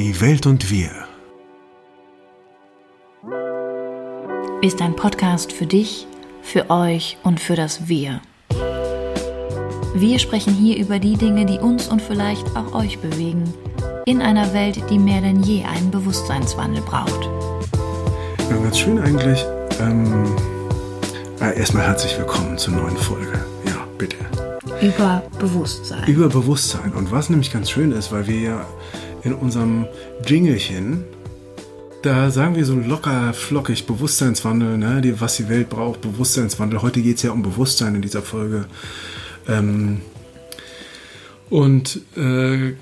Die Welt und wir. Ist ein Podcast für dich, für euch und für das Wir. Wir sprechen hier über die Dinge, die uns und vielleicht auch euch bewegen, in einer Welt, die mehr denn je einen Bewusstseinswandel braucht. Ja, ganz schön eigentlich. Ähm, äh, erstmal herzlich willkommen zur neuen Folge. Ja, bitte. Über Bewusstsein. Über Bewusstsein. Und was nämlich ganz schön ist, weil wir ja in unserem Jingelchen, da sagen wir so locker, flockig Bewusstseinswandel, ne, die, was die Welt braucht, Bewusstseinswandel. Heute geht es ja um Bewusstsein in dieser Folge. Ähm, und äh,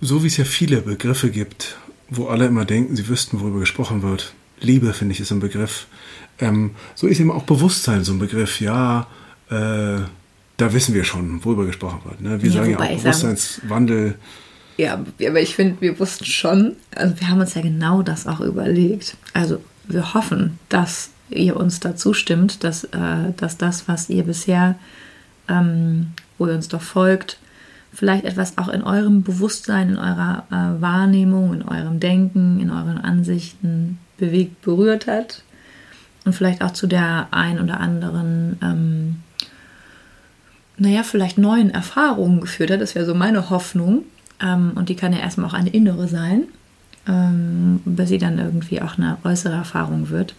so wie es ja viele Begriffe gibt, wo alle immer denken, sie wüssten, worüber gesprochen wird. Liebe, finde ich, ist ein Begriff. Ähm, so ist eben auch Bewusstsein so ein Begriff. Ja, äh, da wissen wir schon, worüber gesprochen wird. Ne? Wir ja, sagen ja auch Bewusstseinswandel. Ja, aber ich finde, wir wussten schon, also wir haben uns ja genau das auch überlegt. Also wir hoffen, dass ihr uns dazu stimmt, dass, äh, dass das, was ihr bisher, ähm, wo ihr uns doch folgt, vielleicht etwas auch in eurem Bewusstsein, in eurer äh, Wahrnehmung, in eurem Denken, in euren Ansichten bewegt, berührt hat und vielleicht auch zu der ein oder anderen, ähm, naja, vielleicht neuen Erfahrungen geführt hat. Das wäre so meine Hoffnung. Ähm, und die kann ja erstmal auch eine innere sein, ähm, bis sie dann irgendwie auch eine äußere Erfahrung wird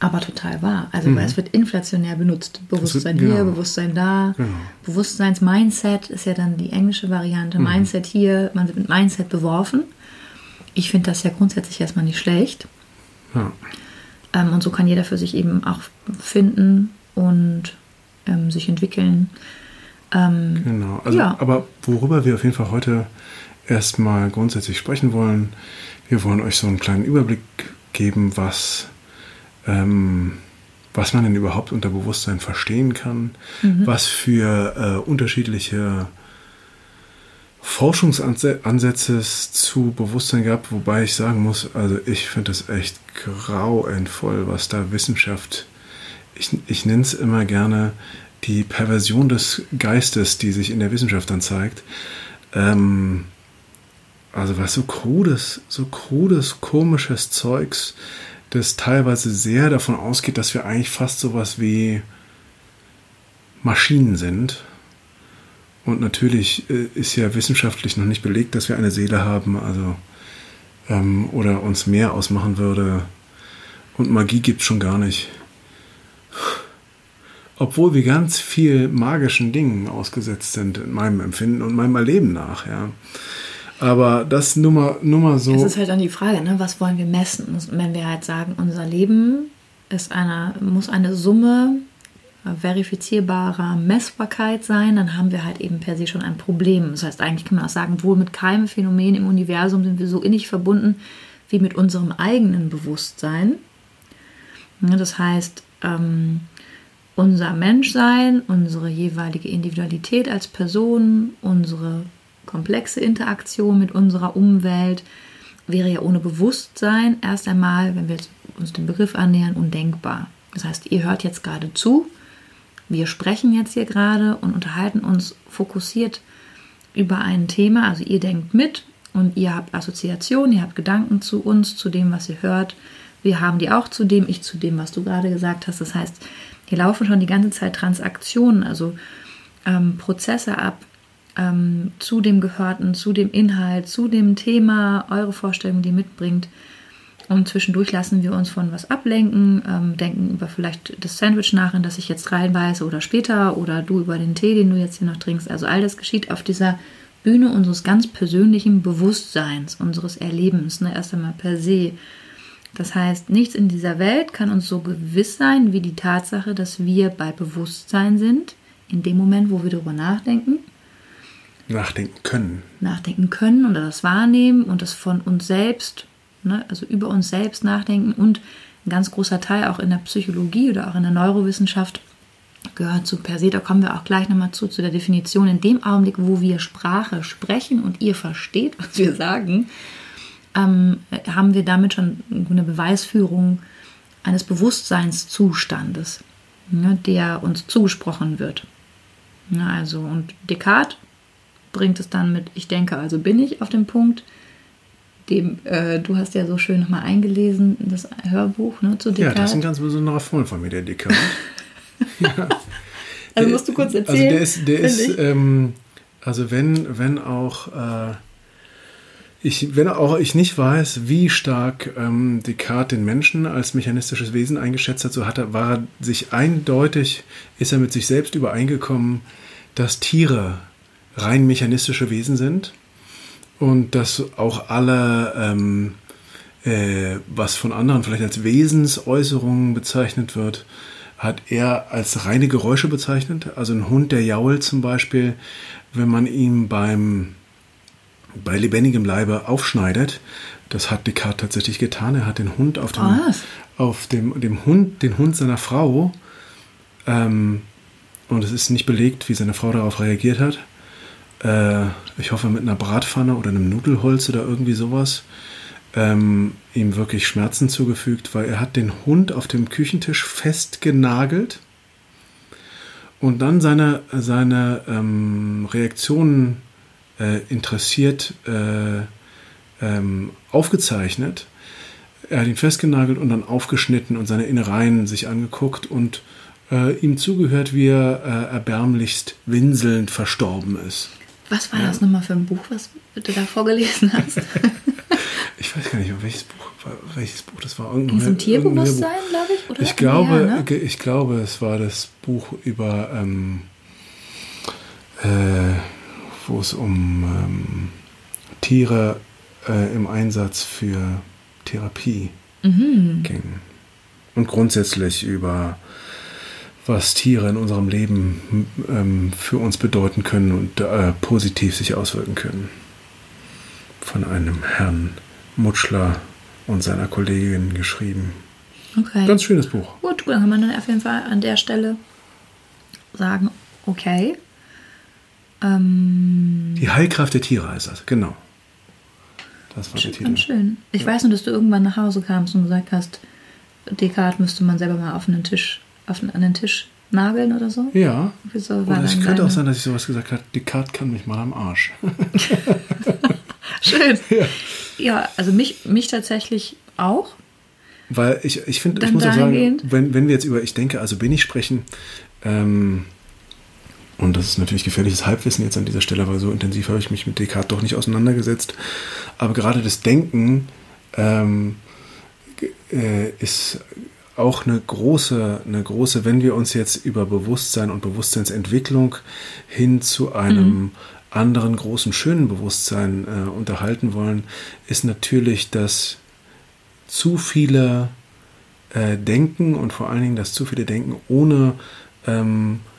aber total wahr. Also mhm. es wird inflationär benutzt. Bewusstsein wird, hier, genau. Bewusstsein da. Genau. Bewusstseins-Mindset ist ja dann die englische Variante. Mhm. Mindset hier, man wird mit Mindset beworfen. Ich finde das ja grundsätzlich erstmal nicht schlecht. Ja. Ähm, und so kann jeder für sich eben auch finden und ähm, sich entwickeln. Ähm, genau, also, ja. aber worüber wir auf jeden Fall heute erstmal grundsätzlich sprechen wollen, wir wollen euch so einen kleinen Überblick geben, was ähm, was man denn überhaupt unter Bewusstsein verstehen kann, mhm. was für äh, unterschiedliche Forschungsansätze es zu Bewusstsein gab, wobei ich sagen muss, also ich finde das echt grauenvoll, was da Wissenschaft, ich, ich nenne es immer gerne die Perversion des Geistes, die sich in der Wissenschaft dann zeigt. Ähm, also was so krudes, so krudes, komisches Zeugs, das teilweise sehr davon ausgeht, dass wir eigentlich fast sowas wie Maschinen sind. Und natürlich äh, ist ja wissenschaftlich noch nicht belegt, dass wir eine Seele haben, also ähm, oder uns mehr ausmachen würde. Und Magie gibt es schon gar nicht. Obwohl wir ganz viel magischen Dingen ausgesetzt sind in meinem Empfinden und meinem Erleben nach, ja. Aber das nur mal, nur mal so. Es ist halt dann die Frage, ne? was wollen wir messen? Wenn wir halt sagen, unser Leben ist eine, muss eine Summe verifizierbarer Messbarkeit sein, dann haben wir halt eben per se schon ein Problem. Das heißt, eigentlich kann man auch sagen, wohl mit keinem Phänomen im Universum sind wir so innig verbunden wie mit unserem eigenen Bewusstsein. Das heißt, ähm, unser Menschsein, unsere jeweilige Individualität als Person, unsere komplexe Interaktion mit unserer Umwelt wäre ja ohne Bewusstsein erst einmal, wenn wir uns dem Begriff annähern, undenkbar. Das heißt, ihr hört jetzt gerade zu, wir sprechen jetzt hier gerade und unterhalten uns fokussiert über ein Thema. Also ihr denkt mit und ihr habt Assoziationen, ihr habt Gedanken zu uns, zu dem, was ihr hört. Wir haben die auch zu dem, ich zu dem, was du gerade gesagt hast. Das heißt, hier laufen schon die ganze Zeit Transaktionen, also ähm, Prozesse ab, ähm, zu dem Gehörten, zu dem Inhalt, zu dem Thema, eure Vorstellung, die mitbringt. Und zwischendurch lassen wir uns von was ablenken, ähm, denken über vielleicht das Sandwich nach, in das ich jetzt reinbeiße oder später oder du über den Tee, den du jetzt hier noch trinkst. Also all das geschieht auf dieser Bühne unseres ganz persönlichen Bewusstseins, unseres Erlebens, ne, erst einmal per se. Das heißt, nichts in dieser Welt kann uns so gewiss sein wie die Tatsache, dass wir bei Bewusstsein sind, in dem Moment, wo wir darüber nachdenken nachdenken können. Nachdenken können oder das wahrnehmen und das von uns selbst, ne, also über uns selbst nachdenken und ein ganz großer Teil auch in der Psychologie oder auch in der Neurowissenschaft gehört zu per se. Da kommen wir auch gleich nochmal zu, zu der Definition. In dem Augenblick, wo wir Sprache sprechen und ihr versteht, was wir sagen, ähm, haben wir damit schon eine Beweisführung eines Bewusstseinszustandes, ne, der uns zugesprochen wird. Ja, also, und Descartes bringt es dann mit Ich denke, also bin ich auf dem Punkt. Dem, äh, du hast ja so schön nochmal eingelesen, das Hörbuch ne, zu Ja, Descartes. das ist ein ganz besonderer Freund von mir, der Descartes. ja. also Der- musst du kurz Also erzählen. der ist, der ist ähm, also wenn, wenn auch äh, ich, wenn auch ich nicht weiß, wie stark ähm, Descartes den Menschen als mechanistisches Wesen eingeschätzt hat, so hat er, war er sich eindeutig, ist er mit sich selbst übereingekommen, dass Tiere rein mechanistische Wesen sind und dass auch alle, ähm, äh, was von anderen vielleicht als Wesensäußerungen bezeichnet wird, hat er als reine Geräusche bezeichnet. Also ein Hund, der jault zum Beispiel, wenn man ihm beim bei lebendigem Leibe aufschneidet. Das hat Descartes tatsächlich getan. Er hat den Hund auf dem, Was? auf dem, dem Hund, den Hund seiner Frau, ähm, und es ist nicht belegt, wie seine Frau darauf reagiert hat. Äh, ich hoffe mit einer Bratpfanne oder einem Nudelholz oder irgendwie sowas, ähm, ihm wirklich Schmerzen zugefügt, weil er hat den Hund auf dem Küchentisch festgenagelt und dann seine, seine ähm, Reaktionen äh, interessiert äh, ähm, aufgezeichnet. Er hat ihn festgenagelt und dann aufgeschnitten und seine Innereien sich angeguckt und äh, ihm zugehört, wie er äh, erbärmlichst winselnd verstorben ist. Was war das nochmal für ein Buch, was du da vorgelesen hast? Ich weiß gar nicht, welches Buch, welches Buch das war. Ging es um Tierbewusstsein, glaube ich? Oder? Ich glaube, Ja, ne? ich glaube, es war das Buch über, ähm, äh, wo es um ähm, Tiere äh, im Einsatz für Therapie Mhm. ging. Und grundsätzlich über was Tiere in unserem Leben ähm, für uns bedeuten können und äh, positiv sich auswirken können. Von einem Herrn Mutschler und seiner Kollegin geschrieben. Okay. Ganz schönes Buch. Gut, dann kann man dann auf jeden Fall an der Stelle sagen, okay. Ähm, Die Heilkraft der Tiere heißt das, genau. Das war der Titel. ganz schön. Ich weiß nur, dass du irgendwann nach Hause kamst und gesagt hast, Descartes müsste man selber mal auf einen Tisch, auf einen, an den Tisch nageln oder so. Ja. Wieso Oder es könnte auch sein, dass ich sowas gesagt habe, Descartes kann mich mal am Arsch. Schön. Ja. Ja, also mich, mich tatsächlich auch. Weil ich, ich finde, ich muss auch sagen, wenn, wenn wir jetzt über Ich denke, also bin ich sprechen, ähm, und das ist natürlich gefährliches Halbwissen jetzt an dieser Stelle, weil so intensiv habe ich mich mit Descartes doch nicht auseinandergesetzt. Aber gerade das Denken ähm, äh, ist auch eine große, eine große, wenn wir uns jetzt über Bewusstsein und Bewusstseinsentwicklung hin zu einem anderen großen, schönen Bewusstsein äh, unterhalten wollen, ist natürlich das zu viele äh, Denken und vor allen Dingen das zu viele Denken ohne ähm, äh,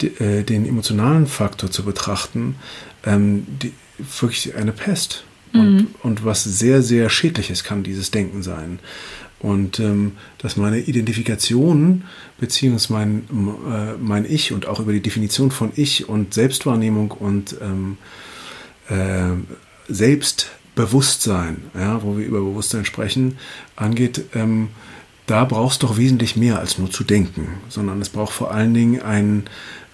den emotionalen Faktor zu betrachten, ähm, die, wirklich eine Pest. Und, und was sehr, sehr schädliches kann dieses Denken sein. Und ähm, dass meine Identifikation beziehungsweise mein, äh, mein Ich und auch über die Definition von Ich und Selbstwahrnehmung und ähm, äh, Selbstbewusstsein, ja, wo wir über Bewusstsein sprechen, angeht, ähm, da brauchst du doch wesentlich mehr als nur zu denken, sondern es braucht vor allen Dingen ein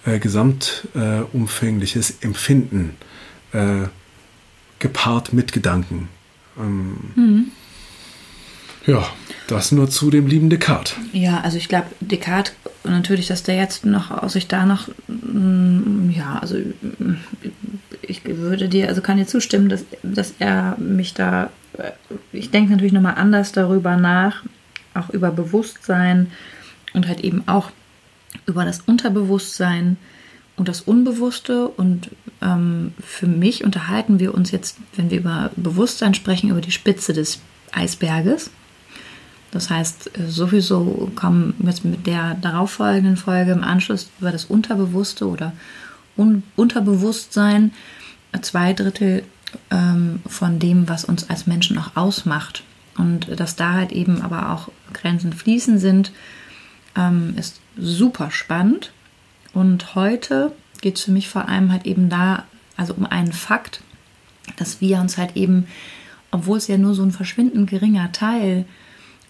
äh, gesamtumfängliches äh, umfängliches Empfinden äh, gepaart mit Gedanken. Ähm, Ja, das nur zu dem lieben Descartes. Ja, also ich glaube, Descartes, natürlich, dass der jetzt noch sich da noch, mm, ja, also mm, ich würde dir, also kann dir zustimmen, dass, dass er mich da, äh, ich denke natürlich nochmal anders darüber nach, auch über Bewusstsein und halt eben auch über das Unterbewusstsein und das Unbewusste. Und ähm, für mich unterhalten wir uns jetzt, wenn wir über Bewusstsein sprechen, über die Spitze des Eisberges. Das heißt, äh, sowieso kommen jetzt mit der darauffolgenden Folge im Anschluss über das Unterbewusste oder Un Unterbewusstsein äh, zwei Drittel ähm, von dem, was uns als Menschen auch ausmacht. Und dass da halt eben aber auch Grenzen fließen sind, ähm, ist super spannend. Und heute geht es für mich vor allem halt eben da, also um einen Fakt, dass wir uns halt eben, obwohl es ja nur so ein verschwindend geringer Teil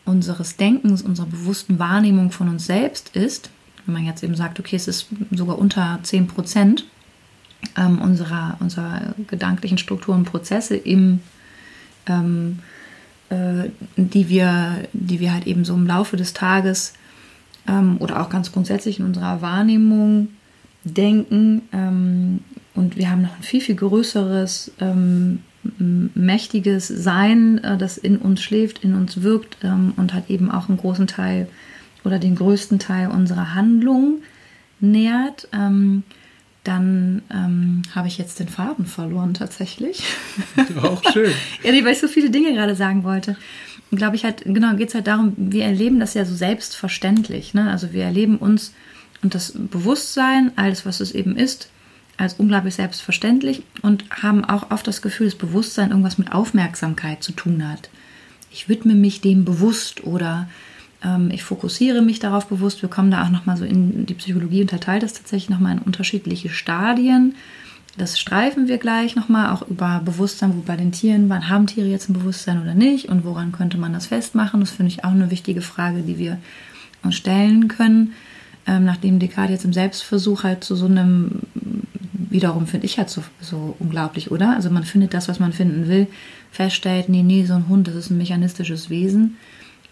unseres Denkens, unserer bewussten Wahrnehmung von uns selbst ist, wenn man jetzt eben sagt, okay, es ist sogar unter 10 Prozent, ähm, unserer, unserer gedanklichen Strukturen, Prozesse im, ähm, äh, die, wir, die wir halt eben so im Laufe des Tages ähm, oder auch ganz grundsätzlich in unserer Wahrnehmung denken. Ähm, und wir haben noch ein viel, viel größeres, ähm, mächtiges Sein, äh, das in uns schläft, in uns wirkt ähm, und hat eben auch einen großen Teil oder den größten Teil unserer Handlung nährt. Ähm, dann ähm, habe ich jetzt den Faden verloren tatsächlich. Auch schön. ja, weil ich so viele Dinge gerade sagen wollte. Glaube ich halt, genau, geht es halt darum, wir erleben das ja so selbstverständlich. Ne? Also wir erleben uns und das Bewusstsein, alles, was es eben ist, als unglaublich selbstverständlich und haben auch oft das Gefühl, das Bewusstsein irgendwas mit Aufmerksamkeit zu tun hat. Ich widme mich dem bewusst oder ähm, ich fokussiere mich darauf bewusst. Wir kommen da auch nochmal so in die Psychologie, unterteilt das tatsächlich nochmal in unterschiedliche Stadien. Das streifen wir gleich nochmal, auch über Bewusstsein, wo bei den Tieren, wann haben Tiere jetzt ein Bewusstsein oder nicht und woran könnte man das festmachen. Das finde ich auch eine wichtige Frage, die wir uns stellen können. Ähm, nachdem Descartes jetzt im Selbstversuch halt zu so einem, wiederum finde ich halt so, so unglaublich, oder? Also man findet das, was man finden will, feststellt, nee, nee, so ein Hund, das ist ein mechanistisches Wesen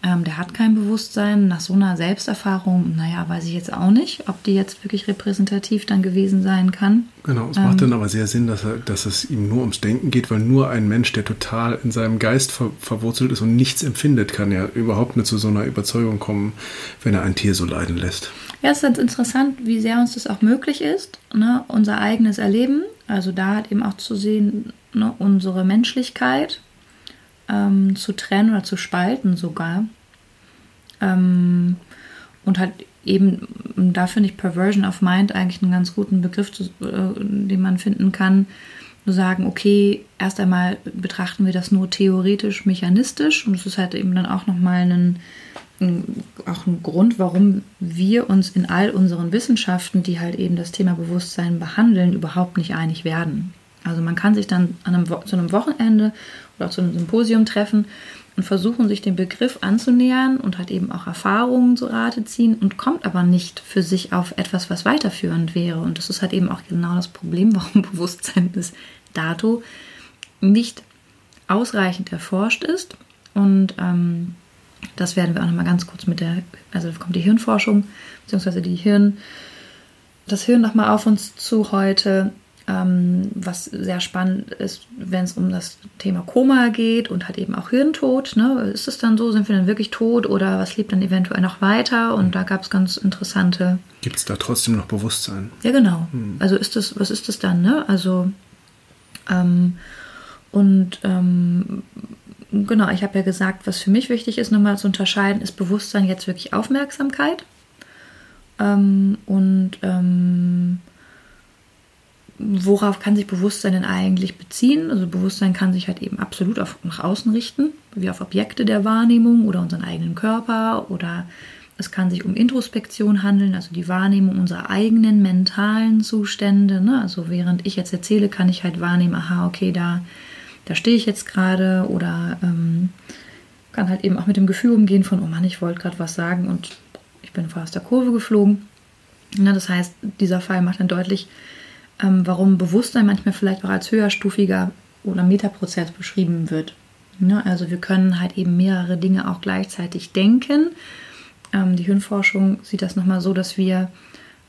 ähm, der hat kein Bewusstsein. Nach so einer Selbsterfahrung, naja, weiß ich jetzt auch nicht, ob die jetzt wirklich repräsentativ dann gewesen sein kann. Genau, es ähm, macht dann aber sehr Sinn, dass, er, dass es ihm nur ums Denken geht, weil nur ein Mensch, der total in seinem Geist ver verwurzelt ist und nichts empfindet, kann ja überhaupt nicht zu so einer Überzeugung kommen, wenn er ein Tier so leiden lässt. Ja, es ist ganz interessant, wie sehr uns das auch möglich ist, ne? unser eigenes Erleben. Also da hat eben auch zu sehen, ne, unsere Menschlichkeit, ähm, zu trennen oder zu spalten sogar. Ähm, und halt eben, da finde ich Perversion of Mind eigentlich einen ganz guten Begriff, äh, den man finden kann. Nur sagen, okay, erst einmal betrachten wir das nur theoretisch, mechanistisch und es ist halt eben dann auch nochmal ein, ein, auch ein Grund, warum wir uns in all unseren Wissenschaften, die halt eben das Thema Bewusstsein behandeln, überhaupt nicht einig werden. Also man kann sich dann an einem, zu einem Wochenende oder auch zu einem Symposium treffen und versuchen, sich dem Begriff anzunähern und hat eben auch Erfahrungen zu Rate ziehen und kommt aber nicht für sich auf etwas, was weiterführend wäre. Und das ist halt eben auch genau das Problem, warum Bewusstsein bis dato nicht ausreichend erforscht ist. Und ähm, das werden wir auch nochmal ganz kurz mit der, also kommt die Hirnforschung, beziehungsweise die Hirn, das Hirn nochmal auf uns zu heute. Ähm, was sehr spannend ist, wenn es um das Thema Koma geht und halt eben auch Hirntod. Ne? Ist es dann so, sind wir dann wirklich tot oder was lebt dann eventuell noch weiter? Und da gab es ganz interessante. Gibt es da trotzdem noch Bewusstsein? Ja, genau. Hm. Also ist das, was ist das dann? Ne? Also ähm, und ähm, genau, ich habe ja gesagt, was für mich wichtig ist, nochmal zu unterscheiden, ist Bewusstsein jetzt wirklich Aufmerksamkeit. Ähm, und ähm, worauf kann sich Bewusstsein denn eigentlich beziehen? Also Bewusstsein kann sich halt eben absolut auf, nach außen richten, wie auf Objekte der Wahrnehmung oder unseren eigenen Körper oder es kann sich um Introspektion handeln, also die Wahrnehmung unserer eigenen mentalen Zustände. Ne? Also während ich jetzt erzähle, kann ich halt wahrnehmen, aha, okay, da, da stehe ich jetzt gerade oder ähm, kann halt eben auch mit dem Gefühl umgehen von, oh Mann, ich wollte gerade was sagen und ich bin fast der Kurve geflogen. Ne? Das heißt, dieser Fall macht dann deutlich, ähm, warum Bewusstsein manchmal vielleicht auch als höherstufiger oder Metaprozess beschrieben wird. Ne? Also wir können halt eben mehrere Dinge auch gleichzeitig denken. Ähm, die Hirnforschung sieht das nochmal so, dass wir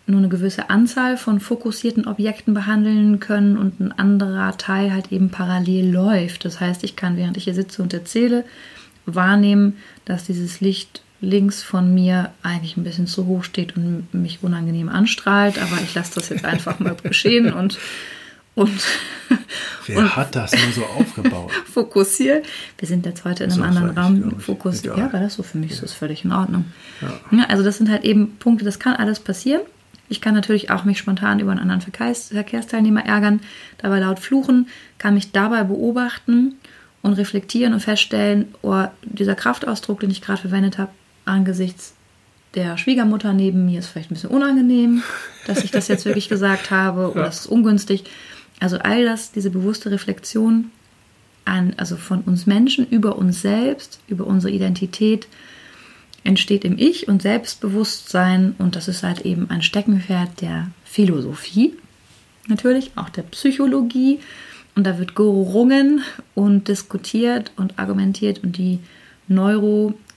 nur eine gewisse Anzahl von fokussierten Objekten behandeln können und ein anderer Teil halt eben parallel läuft. Das heißt, ich kann, während ich hier sitze und erzähle, wahrnehmen, dass dieses Licht links von mir eigentlich ein bisschen zu hoch steht und mich unangenehm anstrahlt, aber ich lasse das jetzt einfach mal geschehen und und Wer und hat das nur so aufgebaut? Fokussiert. Wir sind jetzt heute in einem anderen Raum fokussiert. Ja, war das so für mich, ja. ist das völlig in Ordnung. Ja. ja. also das sind halt eben Punkte, das kann alles passieren. Ich kann natürlich auch mich spontan über einen anderen Verkehrs Verkehrsteilnehmer ärgern, dabei laut fluchen, kann mich dabei beobachten und reflektieren und feststellen, oh, dieser Kraftausdruck, den ich gerade verwendet habe, angesichts der Schwiegermutter neben mir ist vielleicht ein bisschen unangenehm, dass ich das jetzt wirklich gesagt habe oder es ist ungünstig. Also all das, diese bewusste Reflexion an, also von uns Menschen über uns selbst, über unsere Identität, entsteht im Ich und Selbstbewusstsein und das ist halt eben ein Steckenpferd der Philosophie. natürlich, auch der Psychologie. Und da wird gerungen und diskutiert und argumentiert und die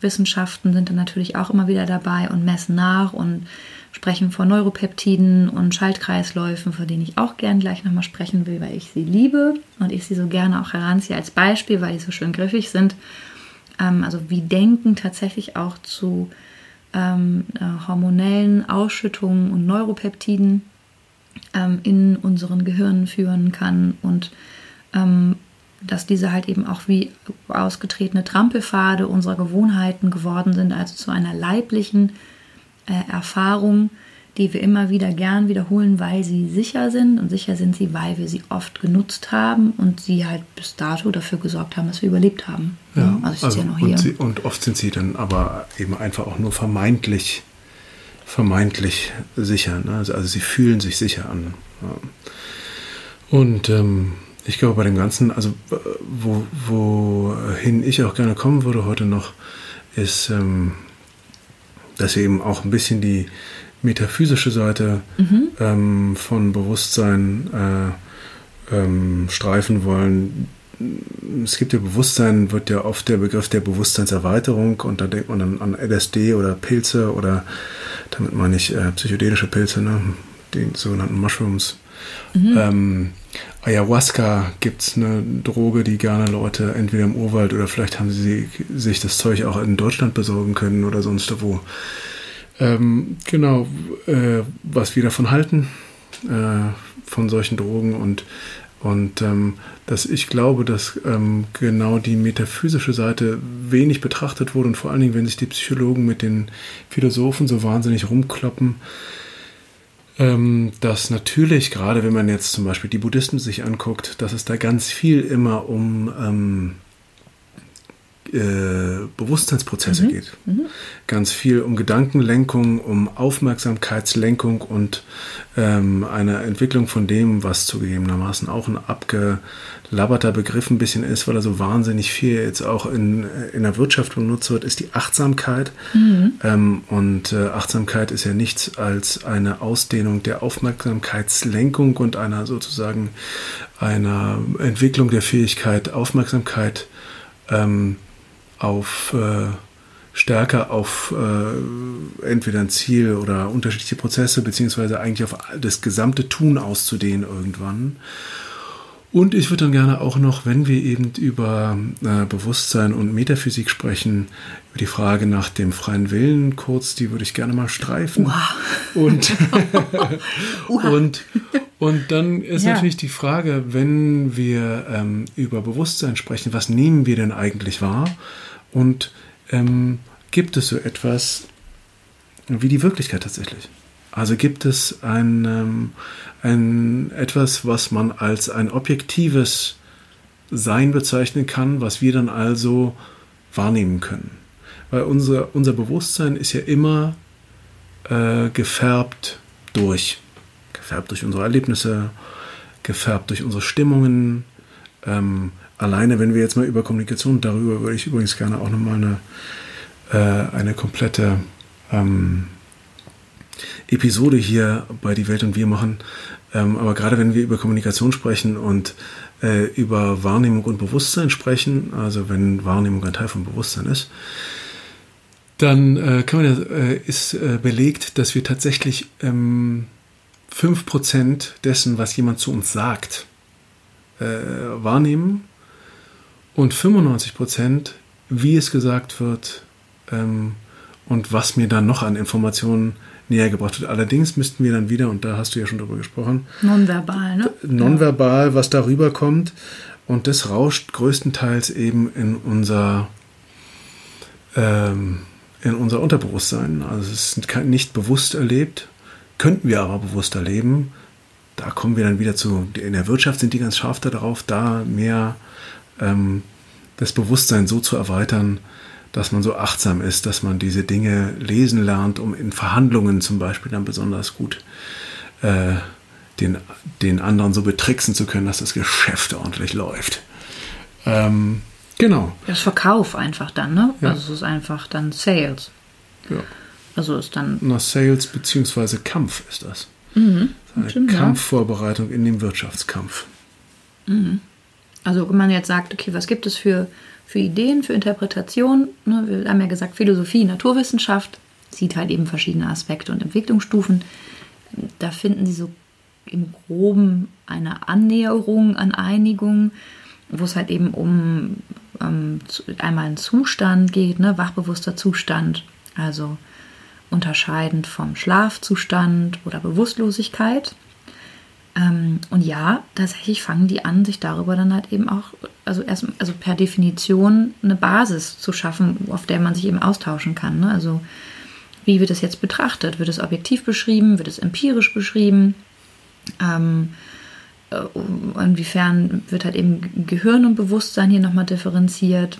Neurowissenschaften sind dann natürlich auch immer wieder dabei und messen nach und sprechen von Neuropeptiden und Schaltkreisläufen, von denen ich auch gern gleich nochmal sprechen will, weil ich sie liebe und ich sie so gerne auch heranziehe als Beispiel, weil die so schön griffig sind. Ähm, also wie Denken tatsächlich auch zu ähm, äh, hormonellen Ausschüttungen und Neuropeptiden ähm, in unseren Gehirnen führen kann und dass diese halt eben auch wie ausgetretene Trampelpfade unserer Gewohnheiten geworden sind, also zu einer leiblichen äh, Erfahrung, die wir immer wieder gern wiederholen, weil sie sicher sind. Und sicher sind sie, weil wir sie oft genutzt haben und sie halt bis dato dafür gesorgt haben, dass wir überlebt haben. Ja, also, also ja noch hier. Und, sie, und oft sind sie dann aber eben einfach auch nur vermeintlich, vermeintlich sicher. Ne? Also, also, sie fühlen sich sicher an. Ja. Und ähm, ich glaube, bei dem Ganzen, also wo, wohin ich auch gerne kommen würde heute noch, ist, ähm, dass wir eben auch ein bisschen die metaphysische Seite mhm. ähm, von Bewusstsein äh, ähm, streifen wollen. Es gibt ja Bewusstsein, wird ja oft der Begriff der Bewusstseinserweiterung und da denkt man dann an LSD oder Pilze oder damit meine ich äh, psychedelische Pilze, ne? die sogenannten Mushrooms. Mhm. Ähm, Ayahuasca gibt es eine Droge, die gerne Leute entweder im Urwald oder vielleicht haben sie sich das Zeug auch in Deutschland besorgen können oder sonst wo. Ähm, genau, äh, was wir davon halten, äh, von solchen Drogen und, und ähm, dass ich glaube, dass ähm, genau die metaphysische Seite wenig betrachtet wurde und vor allen Dingen, wenn sich die Psychologen mit den Philosophen so wahnsinnig rumkloppen, dass natürlich, gerade wenn man jetzt zum Beispiel die Buddhisten sich anguckt, dass es da ganz viel immer um ähm, äh, Bewusstseinsprozesse mhm. geht. Mhm. Ganz viel um Gedankenlenkung, um Aufmerksamkeitslenkung und ähm, eine Entwicklung von dem, was zugegebenermaßen auch ein abgelabberter Begriff ein bisschen ist, weil er so wahnsinnig viel jetzt auch in, in der Wirtschaft benutzt wird, ist die Achtsamkeit. Mhm. Ähm, und äh, Achtsamkeit ist ja nichts als eine Ausdehnung der Aufmerksamkeitslenkung und einer sozusagen einer Entwicklung der Fähigkeit, Aufmerksamkeit ähm, auf äh, stärker auf äh, entweder ein Ziel oder unterschiedliche Prozesse, beziehungsweise eigentlich auf das gesamte Tun auszudehnen irgendwann. Und ich würde dann gerne auch noch, wenn wir eben über äh, Bewusstsein und Metaphysik sprechen, über die Frage nach dem freien Willen kurz, die würde ich gerne mal streifen. Wow. Und, und, und dann ist ja. natürlich die Frage, wenn wir ähm, über Bewusstsein sprechen, was nehmen wir denn eigentlich wahr? Und ähm, gibt es so etwas wie die Wirklichkeit tatsächlich? Also gibt es ein, ähm, ein etwas, was man als ein objektives Sein bezeichnen kann, was wir dann also wahrnehmen können. Weil unser, unser Bewusstsein ist ja immer äh, gefärbt durch, gefärbt durch unsere Erlebnisse, gefärbt durch unsere Stimmungen, ähm, alleine, wenn wir jetzt mal über Kommunikation, darüber würde ich übrigens gerne auch nochmal eine, äh, eine komplette ähm, Episode hier bei Die Welt und wir machen. Ähm, aber gerade wenn wir über Kommunikation sprechen und äh, über Wahrnehmung und Bewusstsein sprechen, also wenn Wahrnehmung ein Teil von Bewusstsein ist, dann äh, man, äh, ist äh, belegt, dass wir tatsächlich ähm, 5% dessen, was jemand zu uns sagt, äh, wahrnehmen und 95 Prozent, wie es gesagt wird ähm, und was mir dann noch an Informationen näher gebracht wird. Allerdings müssten wir dann wieder, und da hast du ja schon drüber gesprochen, nonverbal, ne? Nonverbal, was darüber kommt. Und das rauscht größtenteils eben in unser, ähm, in unser Unterbewusstsein. Also es ist nicht bewusst erlebt, könnten wir aber bewusst erleben. Da kommen wir dann wieder zu, in der Wirtschaft sind die ganz scharf darauf, da mehr ähm, das Bewusstsein so zu erweitern, dass man so achtsam ist, dass man diese Dinge lesen lernt, um in Verhandlungen zum Beispiel dann besonders gut äh, den, den anderen so betricksen zu können, dass das Geschäft ordentlich läuft. Ähm, genau. Das Verkauf einfach dann, ne? Ja. Also es ist einfach dann Sales. Ja. Also ist dann. Na, Sales beziehungsweise Kampf ist das. Mhm. Eine Stimmt, Kampfvorbereitung ja. in dem Wirtschaftskampf. Mhm. Also wenn man jetzt sagt, okay, was gibt es für, für Ideen, für Interpretationen? Ne? Wir haben ja gesagt, Philosophie, Naturwissenschaft sieht halt eben verschiedene Aspekte und Entwicklungsstufen. Da finden Sie so im Groben eine Annäherung an Einigung, wo es halt eben um ähm, einmal einen Zustand geht, ne? wachbewusster Zustand, also unterscheidend vom Schlafzustand oder Bewusstlosigkeit. Ähm, und ja, tatsächlich fangen die an, sich darüber dann halt eben auch, also erst, also per Definition eine Basis zu schaffen, auf der man sich eben austauschen kann. Ne? Also wie wird es jetzt betrachtet? Wird es objektiv beschrieben? Wird es empirisch beschrieben? Ähm, äh, inwiefern wird halt eben Gehirn und Bewusstsein hier nochmal differenziert?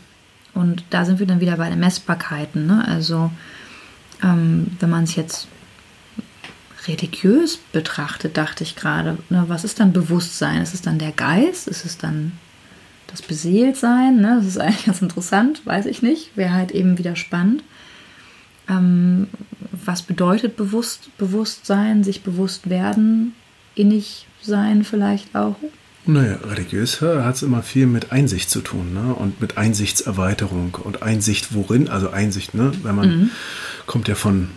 Und da sind wir dann wieder bei den Messbarkeiten. Ne? Also ähm, wenn man es jetzt religiös betrachtet, dachte ich gerade, ne, was ist dann Bewusstsein? Ist es dann der Geist? Ist es dann das Beseeltsein? Ne? Das ist eigentlich ganz interessant, weiß ich nicht. Wäre halt eben wieder spannend. Ähm, was bedeutet bewusst, Bewusstsein, sich bewusst werden, innig sein vielleicht auch? Naja, religiös hat es immer viel mit Einsicht zu tun ne? und mit Einsichtserweiterung und Einsicht worin, also Einsicht, ne? wenn man mhm. kommt ja von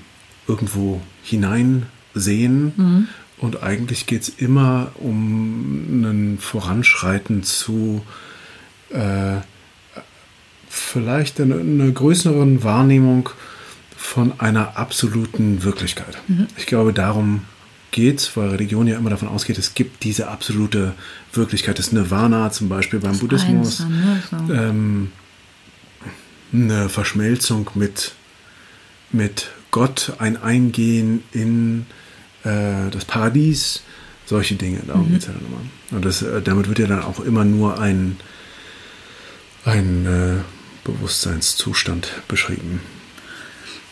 irgendwo hinein sehen mhm. und eigentlich geht es immer um ein Voranschreiten zu äh, vielleicht eine, eine größeren Wahrnehmung von einer absoluten Wirklichkeit. Mhm. Ich glaube, darum geht, weil Religion ja immer davon ausgeht, es gibt diese absolute Wirklichkeit des Nirvana, zum Beispiel beim das Buddhismus. Ne? so. ähm, eine Verschmelzung mit, mit Gott, ein Eingehen in äh, das Paradies, solche Dinge. Darum mhm. geht es ja dann immer. Und das, äh, damit wird ja dann auch immer nur ein, ein äh, Bewusstseinszustand beschrieben.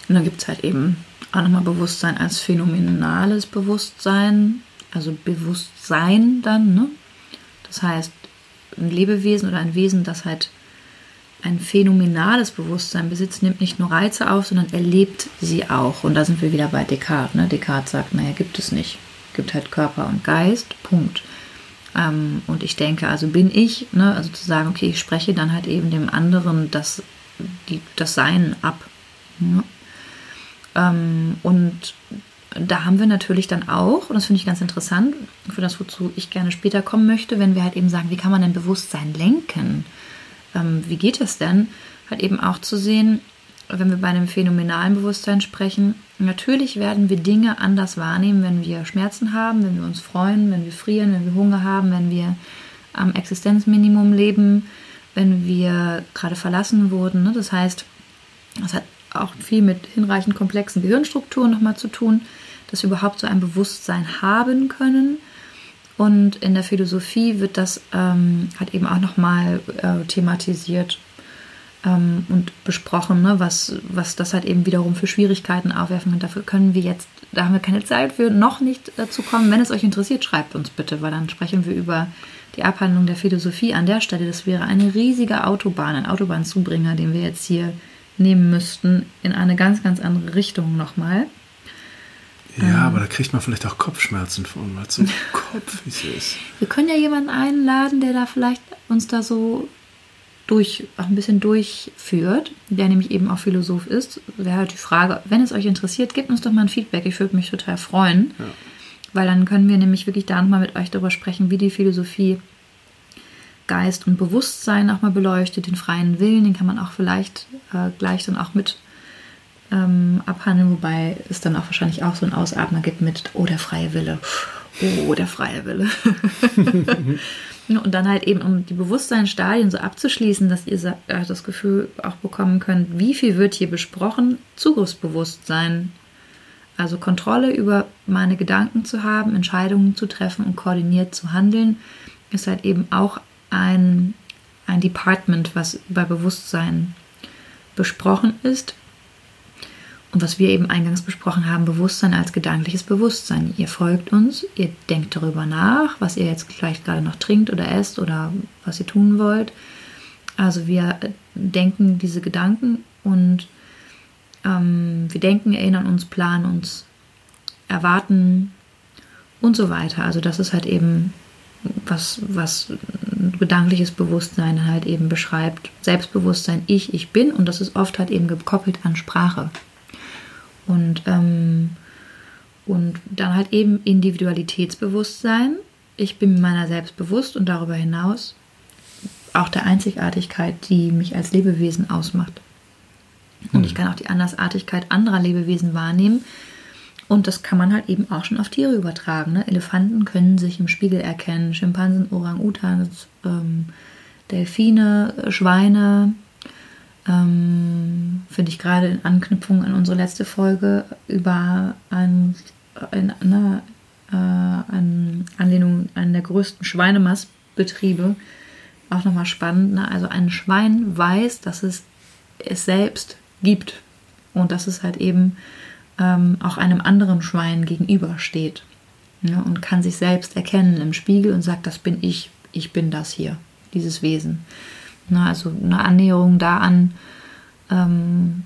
Und dann gibt es halt eben auch nochmal Bewusstsein als phänomenales Bewusstsein, also Bewusstsein dann, ne? Das heißt, ein Lebewesen oder ein Wesen, das halt ein phänomenales Bewusstsein besitzt, nimmt nicht nur Reize auf, sondern erlebt sie auch. Und da sind wir wieder bei Descartes. Ne? Descartes sagt, naja, gibt es nicht. Gibt halt Körper und Geist, Punkt. Ähm, und ich denke, also bin ich, ne? also zu sagen, okay, ich spreche dann halt eben dem anderen das, die, das Sein ab. Ne? Ähm, und da haben wir natürlich dann auch, und das finde ich ganz interessant, für das, wozu ich gerne später kommen möchte, wenn wir halt eben sagen, wie kann man denn Bewusstsein lenken? Ähm, wie geht es denn? Halt eben auch zu sehen, wenn wir bei einem phänomenalen Bewusstsein sprechen, natürlich werden wir Dinge anders wahrnehmen, wenn wir Schmerzen haben, wenn wir uns freuen, wenn wir frieren, wenn wir Hunger haben, wenn wir am Existenzminimum leben, wenn wir gerade verlassen wurden. Ne? Das heißt, das hat auch viel mit hinreichend komplexen Gehirnstrukturen nochmal zu tun, dass wir überhaupt so ein Bewusstsein haben können. Und in der Philosophie wird das ähm, halt eben auch nochmal äh, thematisiert ähm, und besprochen, ne, was, was das halt eben wiederum für Schwierigkeiten aufwerfen kann. Dafür können wir jetzt, da haben wir keine Zeit für, noch nicht dazu kommen. Wenn es euch interessiert, schreibt uns bitte, weil dann sprechen wir über die Abhandlung der Philosophie an der Stelle. Das wäre eine riesige Autobahn, ein Autobahnzubringer, den wir jetzt hier nehmen müssten in eine ganz, ganz andere Richtung nochmal. Ja, ähm, aber da kriegt man vielleicht auch Kopfschmerzen von, weil es so Kopf ist. Wir können ja jemanden einladen, der da vielleicht uns da so durch, auch ein bisschen durchführt, der nämlich eben auch Philosoph ist. Wäre halt die Frage, wenn es euch interessiert, gebt uns doch mal ein Feedback. Ich würde mich total freuen. Ja. Weil dann können wir nämlich wirklich da nochmal mit euch darüber sprechen, wie die Philosophie Geist und Bewusstsein auch mal beleuchtet, den freien Willen, den kann man auch vielleicht äh, gleich dann auch mit ähm, abhandeln, wobei es dann auch wahrscheinlich auch so einen Ausatmer gibt mit, oh, der freie Wille, oh, der freie Wille. und dann halt eben, um die Bewusstseinsstadien so abzuschließen, dass ihr äh, das Gefühl auch bekommen könnt, wie viel wird hier besprochen? Zugriffsbewusstsein. Also Kontrolle über meine Gedanken zu haben, Entscheidungen zu treffen und koordiniert zu handeln, ist halt eben auch ein, ein Department, was bei Bewusstsein besprochen ist. Und was wir eben eingangs besprochen haben, Bewusstsein als gedankliches Bewusstsein. Ihr folgt uns, ihr denkt darüber nach, was ihr jetzt vielleicht gerade noch trinkt oder esst oder was ihr tun wollt. Also wir denken diese Gedanken und ähm, wir denken, erinnern uns, planen uns, erwarten und so weiter. Also das ist halt eben was, was gedankliches Bewusstsein halt eben beschreibt. Selbstbewusstsein, ich, ich bin und das ist oft halt eben gekoppelt an Sprache. Und, ähm, und dann halt eben Individualitätsbewusstsein. Ich bin meiner selbst bewusst und darüber hinaus auch der Einzigartigkeit, die mich als Lebewesen ausmacht. Und mhm. ich kann auch die Andersartigkeit anderer Lebewesen wahrnehmen. Und das kann man halt eben auch schon auf Tiere übertragen. Ne? Elefanten können sich im Spiegel erkennen, Schimpansen, Orang-Utans, ähm, Delfine, Schweine. Ähm, Finde ich gerade in Anknüpfung an unsere letzte Folge über ein, ein, eine, äh, eine Anlehnung an der größten Schweinemastbetriebe auch nochmal spannend. Ne? Also ein Schwein weiß, dass es es selbst gibt und dass es halt eben ähm, auch einem anderen Schwein gegenübersteht ja, und kann sich selbst erkennen im Spiegel und sagt, das bin ich, ich bin das hier, dieses Wesen. Na, also eine Annäherung da an, ähm,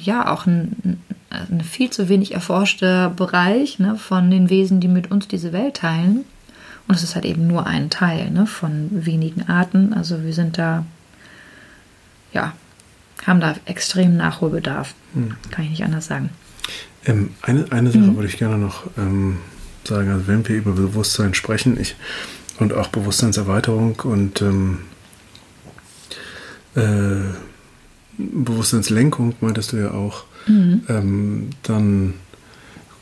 ja, auch ein, ein, viel zu wenig erforschter Bereich ne, von den Wesen, die mit uns diese Welt teilen. Und es ist halt eben nur ein Teil ne, von wenigen Arten. Also wir sind da, ja, haben da extrem Nachholbedarf. Hm. Kann ich nicht anders sagen. Ähm, eine, eine Sache mhm. würde ich gerne noch ähm, sagen. Also wenn wir über Bewusstsein sprechen ich, und auch Bewusstseinserweiterung und ähm, äh, Bewusstseinslenkung, meintest du ja auch, mhm. Ähm, dann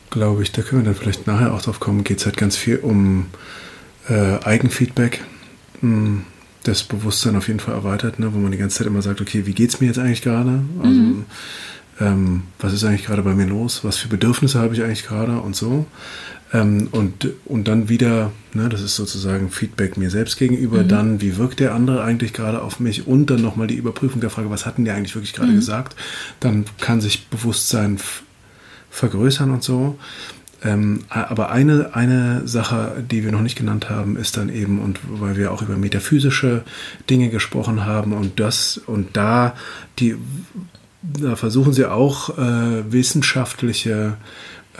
glaube ich, da können wir dann vielleicht nachher auch drauf kommen, geht es halt ganz viel um äh, Eigenfeedback. Mh, hm, das Bewusstsein auf jeden Fall erweitert, ne, wo man die ganze Zeit immer sagt, okay, wie geht es mir jetzt eigentlich gerade? Also, mhm. ähm, was ist eigentlich gerade bei mir los? Was für Bedürfnisse habe ich eigentlich gerade und so? Ähm, und, und dann wieder, ne, das ist sozusagen Feedback mir selbst gegenüber, mhm. dann, wie wirkt der andere eigentlich gerade auf mich? Und dann nochmal die Überprüfung der Frage, was hatten der eigentlich wirklich gerade mhm. gesagt? Dann kann sich Bewusstsein vergrößern und so. Ähm, aber eine, eine Sache, die wir noch nicht genannt haben, ist dann eben, und weil wir auch über metaphysische Dinge gesprochen haben und das und da, die, da versuchen sie auch äh, wissenschaftliche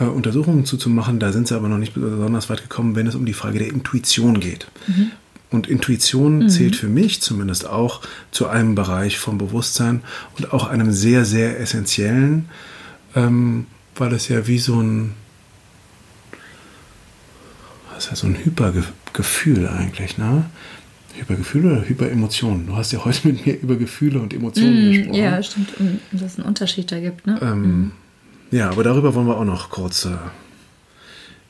äh, Untersuchungen zuzumachen. Da sind sie aber noch nicht besonders weit gekommen, wenn es um die Frage der Intuition geht. Mhm. Und Intuition mhm. zählt für mich zumindest auch zu einem Bereich vom Bewusstsein und auch einem sehr, sehr essentiellen, ähm, weil es ja wie so ein das ist ja so ein Hypergefühl eigentlich, ne? Hypergefühl oder Hyperemotionen? Du hast ja heute mit mir über Gefühle und Emotionen mm, gesprochen. Ja, stimmt. Dass es einen Unterschied da gibt, ne? Ähm, mm. Ja, aber darüber wollen wir auch noch kurz äh,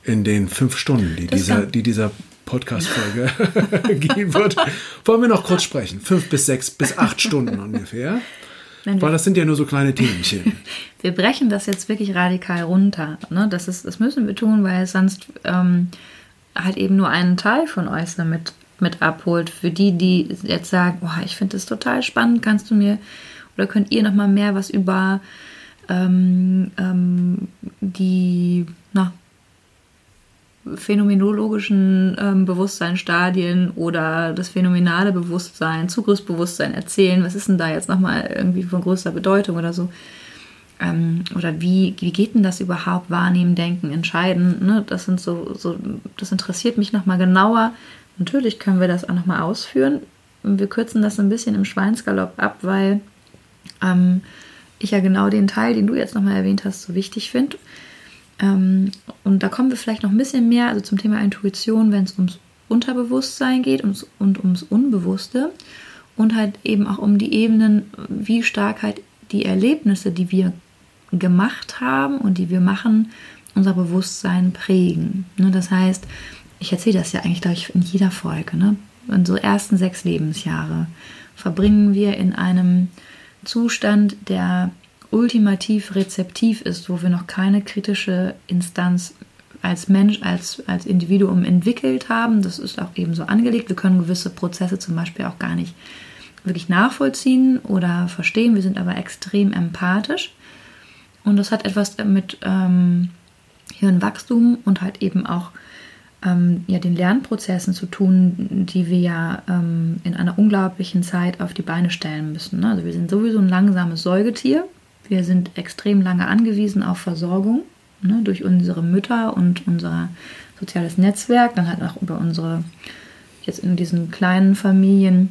in den fünf Stunden, die dieser, die dieser Podcast-Folge geben wird, wollen wir noch kurz sprechen. Fünf bis sechs bis acht Stunden ungefähr. Nein, Weil das sind ja nur so kleine Themenchen. wir brechen das jetzt wirklich radikal runter. Ne? Das, ist, das müssen wir tun, weil sonst ähm, halt eben nur einen Teil von euch damit mit abholt. Für die, die jetzt sagen, oh, ich finde das total spannend, kannst du mir oder könnt ihr noch mal mehr was über ähm, ähm, die na, phänomenologischen ähm, Bewusstseinsstadien oder das phänomenale Bewusstsein, Zugriffsbewusstsein erzählen. Was ist denn da jetzt nochmal irgendwie von größter Bedeutung oder so? Ähm, oder wie, wie geht denn das überhaupt wahrnehmen, denken, entscheiden? Ne? Das sind so, so, das interessiert mich nochmal genauer. Natürlich können wir das auch nochmal ausführen. Wir kürzen das ein bisschen im Schweinsgalopp ab, weil ähm, ich ja genau den Teil, den du jetzt nochmal erwähnt hast, so wichtig finde. Ähm, und da kommen wir vielleicht noch ein bisschen mehr, also zum Thema Intuition, wenn es ums Unterbewusstsein geht und, und ums Unbewusste und halt eben auch um die Ebenen, wie stark halt die Erlebnisse, die wir gemacht haben und die wir machen, unser Bewusstsein prägen. Ne, das heißt, ich erzähle das ja eigentlich, glaube ich, in jeder Folge. Ne? Unsere ersten sechs Lebensjahre verbringen wir in einem Zustand, der ultimativ rezeptiv ist, wo wir noch keine kritische Instanz als Mensch, als, als Individuum entwickelt haben. Das ist auch eben so angelegt. Wir können gewisse Prozesse zum Beispiel auch gar nicht wirklich nachvollziehen oder verstehen. Wir sind aber extrem empathisch. Und das hat etwas mit ähm, Hirnwachstum und halt eben auch ähm, ja, den Lernprozessen zu tun, die wir ja ähm, in einer unglaublichen Zeit auf die Beine stellen müssen. Also wir sind sowieso ein langsames Säugetier. Wir sind extrem lange angewiesen auf Versorgung. ne, durch unsere Mütter und unser soziales Netzwerk, dann halt auch über unsere, jetzt in diesen kleinen Familien,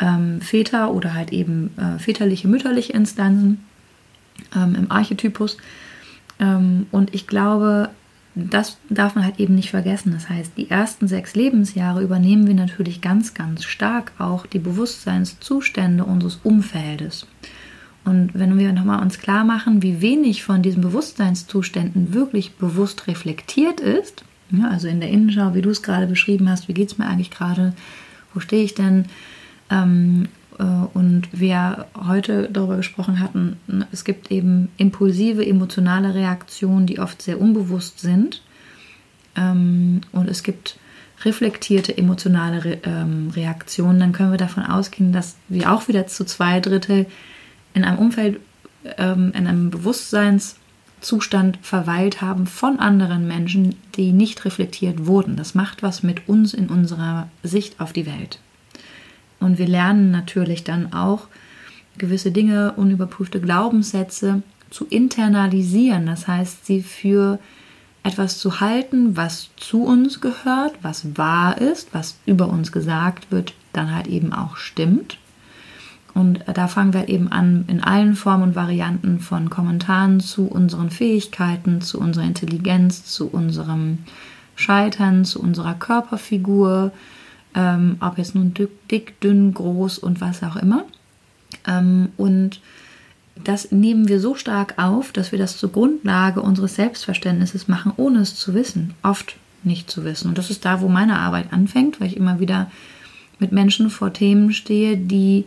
ähm, Väter oder halt eben äh, väterliche, mütterliche Instanzen ähm, im Archetypus. Ähm, und ich glaube, das darf man halt eben nicht vergessen. Das heißt, die ersten sechs Lebensjahre übernehmen wir natürlich ganz, ganz stark auch die Bewusstseinszustände unseres Umfeldes. Und wenn wir nochmal uns klar machen, wie wenig von diesen Bewusstseinszuständen wirklich bewusst reflektiert ist, ja, also in der Innenschau, wie du es gerade beschrieben hast, wie geht es mir eigentlich gerade, wo stehe ich denn? Ähm, äh, und wir heute darüber gesprochen hatten, ne, es gibt eben impulsive, emotionale Reaktionen, die oft sehr unbewusst sind. Ähm, und es gibt reflektierte emotionale ähm, Reaktionen, dann können wir davon ausgehen, dass wir auch wieder zu zwei Drittel in einem Umfeld, ähm, in einem Bewusstseinszustand verweilt haben von anderen Menschen, die nicht reflektiert wurden. Das macht was mit uns in unserer Sicht auf die Welt. Und wir lernen natürlich dann auch gewisse Dinge, unüberprüfte Glaubenssätze zu internalisieren. Das heißt, sie für etwas zu halten, was zu uns gehört, was wahr ist, was über uns gesagt wird, dann halt eben auch stimmt. Und da fangen wir eben an, in allen Formen und Varianten von Kommentaren zu unseren Fähigkeiten, zu unserer Intelligenz, zu unserem Scheitern, zu unserer Körperfigur, ähm, ob jetzt nun dick, dick, dünn, groß und was auch immer. Ähm, und das nehmen wir so stark auf, dass wir das zur Grundlage unseres Selbstverständnisses machen, ohne es zu wissen. Oft nicht zu wissen. Und das ist da, wo meine Arbeit anfängt, weil ich immer wieder mit Menschen vor Themen stehe, die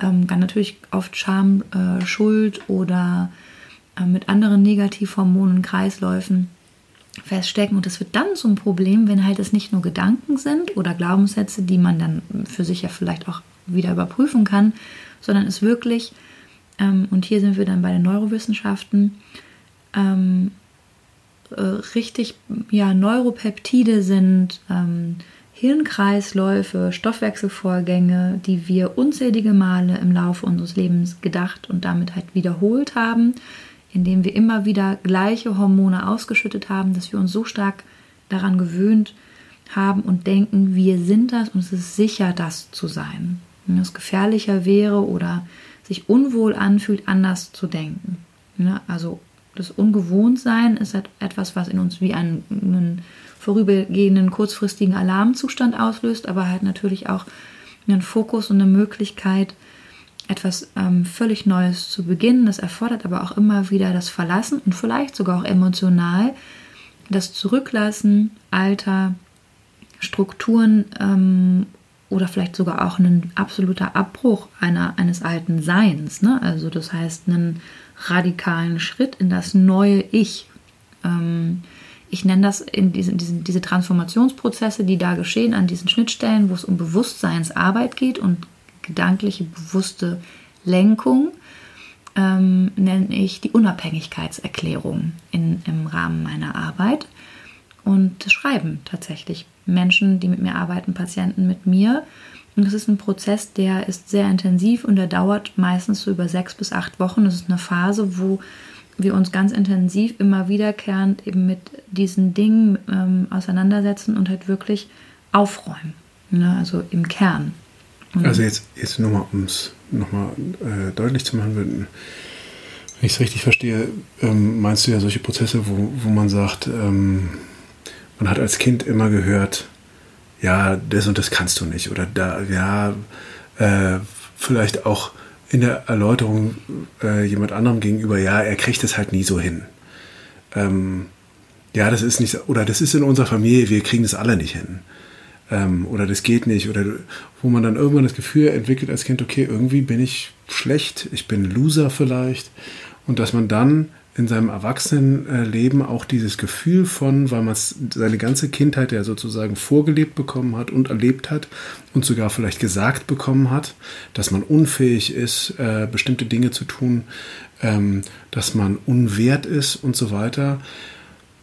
ähm, dann natürlich oft Scham, äh, Schuld oder äh, mit anderen Negativhormonen, Kreisläufen feststecken. Und das wird dann zum Problem, wenn halt es nicht nur Gedanken sind oder Glaubenssätze, die man dann für sich ja vielleicht auch wieder überprüfen kann, sondern es wirklich, ähm, und hier sind wir dann bei den Neurowissenschaften, ähm, äh, richtig, ja, Neuropeptide sind, ähm, Hirnkreisläufe, Stoffwechselvorgänge, die wir unzählige Male im Laufe unseres Lebens gedacht und damit halt wiederholt haben, indem wir immer wieder gleiche Hormone ausgeschüttet haben, dass wir uns so stark daran gewöhnt haben und denken, wir sind das und es ist sicher, das zu sein. Wenn es gefährlicher wäre oder sich unwohl anfühlt, anders zu denken. Also das Ungewohntsein ist halt etwas, was in uns wie einen, einen vorübergehenden kurzfristigen Alarmzustand auslöst, aber halt natürlich auch einen Fokus und eine Möglichkeit, etwas ähm, völlig Neues zu beginnen. Das erfordert aber auch immer wieder das Verlassen und vielleicht sogar auch emotional das Zurücklassen alter Strukturen ähm, oder vielleicht sogar auch ein absoluter Abbruch einer, eines alten Seins. Ne? Also das heißt einen radikalen Schritt in das neue Ich. Ähm, ich nenne das in diesen, diesen, diese Transformationsprozesse, die da geschehen an diesen Schnittstellen, wo es um Bewusstseinsarbeit geht und gedankliche, bewusste Lenkung ähm, nenne ich die Unabhängigkeitserklärung in, im Rahmen meiner Arbeit und das Schreiben tatsächlich. Menschen, die mit mir arbeiten, Patienten mit mir. Und das ist ein Prozess, der ist sehr intensiv und der dauert meistens so über sechs bis acht Wochen. Das ist eine Phase, wo wir uns ganz intensiv immer wiederkehrend eben mit diesen Dingen ähm, auseinandersetzen und halt wirklich aufräumen. Ne? Also im Kern. Mhm. Also jetzt, jetzt nochmal, um es nochmal äh, deutlich zu machen, wenn, wenn ich es richtig verstehe, ähm, meinst du ja solche Prozesse, wo, wo man sagt, ähm, man hat als Kind immer gehört, ja, das und das kannst du nicht. Oder da, ja, äh, vielleicht auch in der Erläuterung äh, jemand anderem gegenüber, ja, er kriegt es halt nie so hin. Ähm, ja, das ist nicht, oder das ist in unserer Familie, wir kriegen das alle nicht hin ähm, oder das geht nicht. Oder wo man dann irgendwann das Gefühl entwickelt als Kind, okay, irgendwie bin ich schlecht, ich bin Loser vielleicht. Und dass man dann in seinem Erwachsenenleben auch dieses Gefühl von, weil man seine ganze Kindheit ja sozusagen vorgelebt bekommen hat und erlebt hat und sogar vielleicht gesagt bekommen hat, dass man unfähig ist, äh, bestimmte Dinge zu tun, ähm, dass man unwert ist und so weiter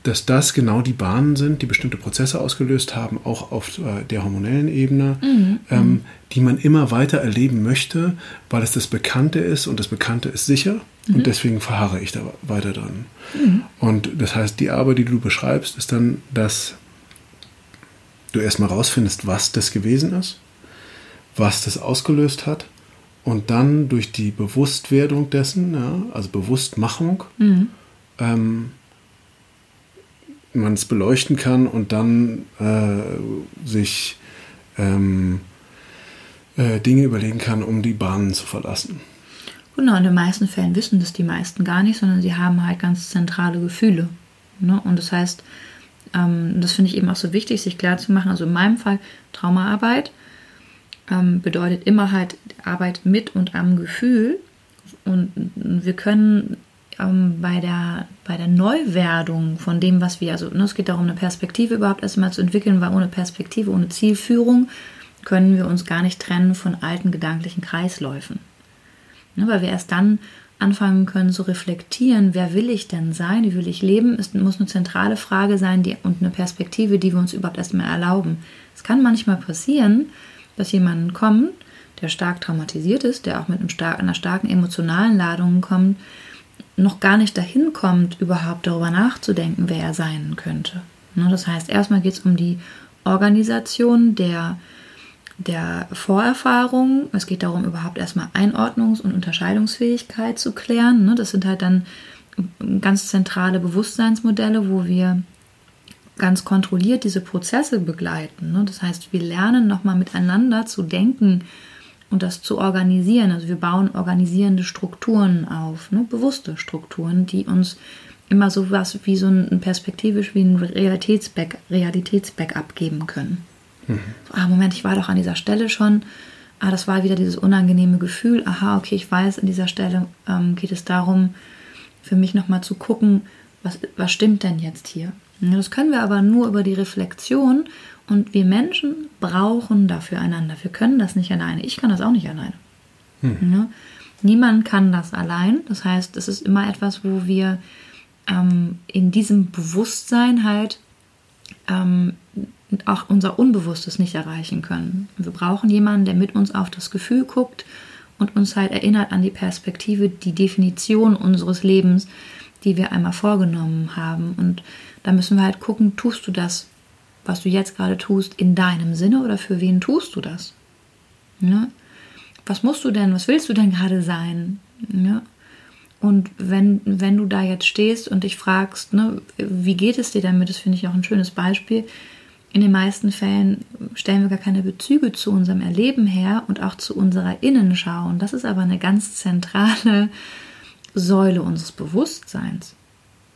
dass das genau die Bahnen sind, die bestimmte Prozesse ausgelöst haben, auch auf äh, der hormonellen Ebene, mhm. ähm, die man immer weiter erleben möchte, weil es das Bekannte ist und das Bekannte ist sicher mhm. und deswegen verharre ich da weiter dran. Mhm. Und das heißt, die Arbeit, die du beschreibst, ist dann, dass du erstmal rausfindest, was das gewesen ist, was das ausgelöst hat und dann durch die Bewusstwerdung dessen, ja, also Bewusstmachung, mhm. ähm, man es beleuchten kann und dann äh, sich ähm, äh, Dinge überlegen kann, um die Bahnen zu verlassen. Genau, in den meisten Fällen wissen das die meisten gar nicht, sondern sie haben halt ganz zentrale Gefühle. Ne? Und das heißt, ähm, das finde ich eben auch so wichtig, sich klar zu machen. Also in meinem Fall Traumaarbeit ähm, bedeutet immer halt Arbeit mit und am Gefühl. Und wir können ähm, bei, der, bei der Neuwerdung von dem, was wir, also ne, es geht darum, eine Perspektive überhaupt erstmal zu entwickeln, weil ohne Perspektive, ohne Zielführung können wir uns gar nicht trennen von alten gedanklichen Kreisläufen. Ne, weil wir erst dann anfangen können zu reflektieren, wer will ich denn sein, wie will ich leben, es muss eine zentrale Frage sein die, und eine Perspektive, die wir uns überhaupt erstmal erlauben. Es kann manchmal passieren, dass jemand kommt, der stark traumatisiert ist, der auch mit einem stark, einer starken emotionalen Ladung kommt, noch gar nicht dahin kommt, überhaupt darüber nachzudenken, wer er sein könnte. Ne, das heißt, erstmal geht es um die Organisation der, der Vorerfahrung. Es geht darum, überhaupt erstmal Einordnungs- und Unterscheidungsfähigkeit zu klären. Ne, das sind halt dann ganz zentrale Bewusstseinsmodelle, wo wir ganz kontrolliert diese Prozesse begleiten. Ne. Das heißt, wir lernen nochmal miteinander zu denken, und das zu organisieren. Also wir bauen organisierende Strukturen auf, ne? bewusste Strukturen, die uns immer so was wie so ein perspektivisch wie ein Realitätsback, Realitätsbackup geben können. Mhm. ah, Moment, ich war doch an dieser Stelle schon. Ah, das war wieder dieses unangenehme Gefühl. Aha, okay, ich weiß, an dieser Stelle ähm, geht es darum, für mich nochmal zu gucken, was, was stimmt denn jetzt hier? Das können wir aber nur über die Reflexion und wir Menschen brauchen dafür einander. Wir können das nicht alleine. Ich kann das auch nicht alleine. Hm. Ja? Niemand kann das allein. Das heißt, es ist immer etwas, wo wir ähm, in diesem Bewusstsein halt ähm, auch unser Unbewusstes nicht erreichen können. Wir brauchen jemanden, der mit uns auf das Gefühl guckt und uns halt erinnert an die Perspektive, die Definition unseres Lebens, die wir einmal vorgenommen haben. Und da müssen wir halt gucken, tust du das was du jetzt gerade tust, in deinem Sinne oder für wen tust du das? Ne? Was musst du denn, was willst du denn gerade sein? Ne? Und wenn, wenn du da jetzt stehst und dich fragst, ne, wie geht es dir damit, das finde ich auch ein schönes Beispiel. In den meisten Fällen stellen wir gar keine Bezüge zu unserem Erleben her und auch zu unserer Innenschau. Und das ist aber eine ganz zentrale Säule unseres Bewusstseins.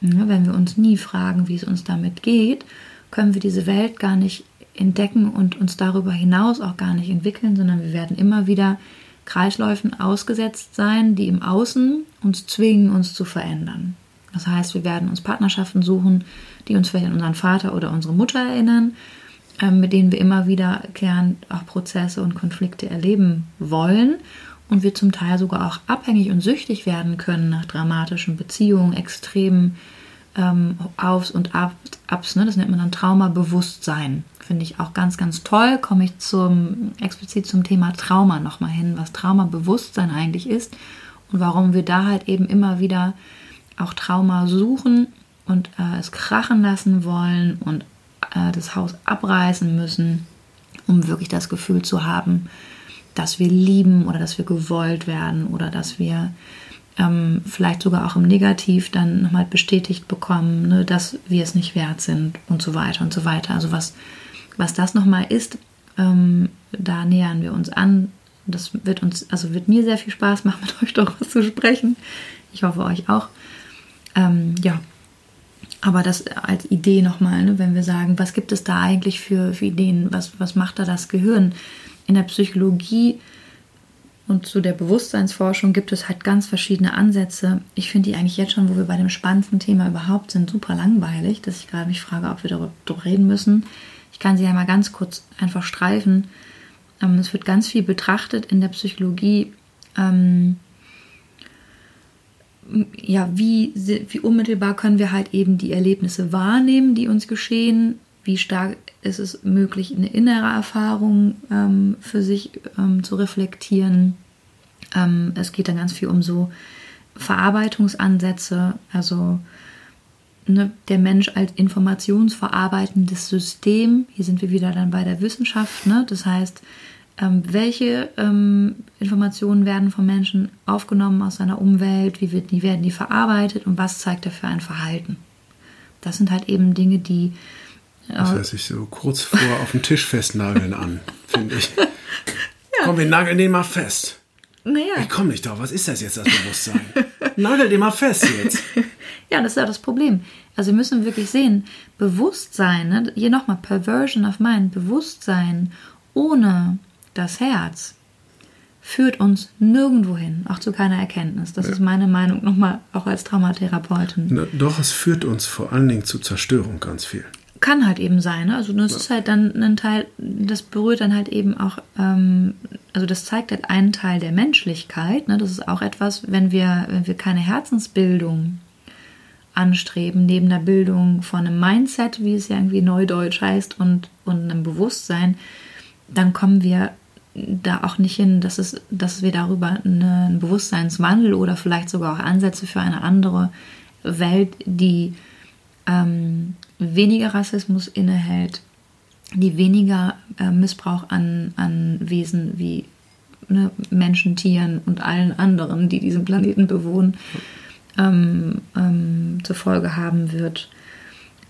Ja, wenn wir uns nie fragen, wie es uns damit geht können wir diese Welt gar nicht entdecken und uns darüber hinaus auch gar nicht entwickeln, sondern wir werden immer wieder Kreisläufen ausgesetzt sein, die im Außen uns zwingen, uns zu verändern. Das heißt, wir werden uns Partnerschaften suchen, die uns vielleicht an unseren Vater oder unsere Mutter erinnern, ähm, mit denen wir immer wieder gern auch Prozesse und Konflikte erleben wollen und wir zum Teil sogar auch abhängig und süchtig werden können nach dramatischen Beziehungen, extremen ähm, Aufs und Abs. Ne? Das nennt man dann Traumabewusstsein. Finde ich auch ganz, ganz toll. Komme ich zum, explizit zum Thema Trauma nochmal hin, was Traumabewusstsein eigentlich ist und warum wir da halt eben immer wieder auch Trauma suchen und äh, es krachen lassen wollen und äh, das Haus abreißen müssen, um wirklich das Gefühl zu haben, dass wir lieben oder dass wir gewollt werden oder dass wir ähm, vielleicht sogar auch im Negativ dann nochmal bestätigt bekommen, ne, dass wir es nicht wert sind und so weiter und so weiter. Also was, was das nochmal ist, ähm, da nähern wir uns an. Das wird uns, also wird mir sehr viel Spaß machen, mit euch darüber zu sprechen. Ich hoffe euch auch. Ähm, ja, aber das als Idee nochmal, ne, wenn wir sagen, was gibt es da eigentlich für, für Ideen, was, was macht da das Gehirn? In der Psychologie und zu der Bewusstseinsforschung gibt es halt ganz verschiedene Ansätze. Ich finde die eigentlich jetzt schon, wo wir bei dem spannendsten Thema überhaupt sind, super langweilig, dass ich gerade mich frage, ob wir darüber reden müssen. Ich kann sie ja mal ganz kurz einfach streifen. Ähm, es wird ganz viel betrachtet in der Psychologie. Ähm, ja, wie, wie unmittelbar können wir halt eben die Erlebnisse wahrnehmen, die uns geschehen? Wie stark ist es möglich, eine innere Erfahrung ähm, für sich ähm, zu reflektieren? Ähm, es geht dann ganz viel um so Verarbeitungsansätze, also ne, der Mensch als informationsverarbeitendes System. Hier sind wir wieder dann bei der Wissenschaft. Ne? Das heißt, ähm, welche ähm, Informationen werden vom Menschen aufgenommen aus seiner Umwelt, wie, wird, wie werden die verarbeitet und was zeigt er für ein Verhalten. Das sind halt eben Dinge, die. Das hört sich so kurz vor auf den Tisch festnageln an, finde ich. Ja. Komm, wir nageln den mal fest. Naja. Ich komme nicht drauf. Was ist das jetzt, das Bewusstsein? Nagel den mal fest jetzt. ja, das ist ja das Problem. Also wir müssen wirklich sehen, Bewusstsein, ne? hier nochmal Perversion of Mind, Bewusstsein ohne das Herz führt uns nirgendwo hin, auch zu keiner Erkenntnis. Das ja. ist meine Meinung nochmal auch als Traumatherapeutin. Na, doch, es führt uns vor allen Dingen zu Zerstörung ganz viel. Kann halt eben sein. Ne? Also das ja. ist halt dann ein Teil, das berührt dann halt eben auch, ähm, also das zeigt halt einen Teil der Menschlichkeit. Ne? Das ist auch etwas, wenn wir, wenn wir keine Herzensbildung anstreben, neben der Bildung von einem Mindset, wie es ja irgendwie neudeutsch heißt, und, und einem Bewusstsein, dann kommen wir da auch nicht hin, dass, es, dass wir darüber einen Bewusstseinswandel oder vielleicht sogar auch Ansätze für eine andere Welt, die ähm, weniger Rassismus innehält, die weniger äh, Missbrauch an, an Wesen wie ne, Menschen, Tieren und allen anderen, die diesen Planeten bewohnen, ähm, ähm, zur Folge haben wird.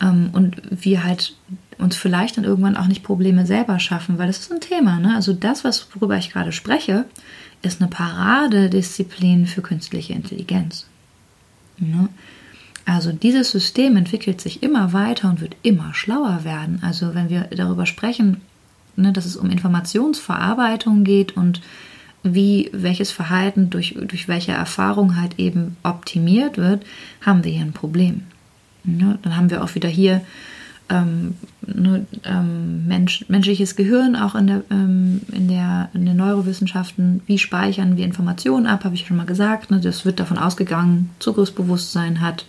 Ähm, und wir halt uns vielleicht dann irgendwann auch nicht Probleme selber schaffen, weil das ist ein Thema. Ne? Also das, was, worüber ich gerade spreche, ist eine Paradedisziplin für künstliche Intelligenz. Ne? Also dieses System entwickelt sich immer weiter und wird immer schlauer werden. Also wenn wir darüber sprechen, ne, dass es um Informationsverarbeitung geht und wie welches Verhalten durch, durch welche Erfahrung halt eben optimiert wird, haben wir hier ein Problem. Ja, dann haben wir auch wieder hier ähm, ne, ähm, Mensch, menschliches Gehirn auch in der, ähm, in, der, in den Neurowissenschaften. Wie speichern wir Informationen ab, habe ich schon mal gesagt. Ne, das wird davon ausgegangen, Zugriffsbewusstsein hat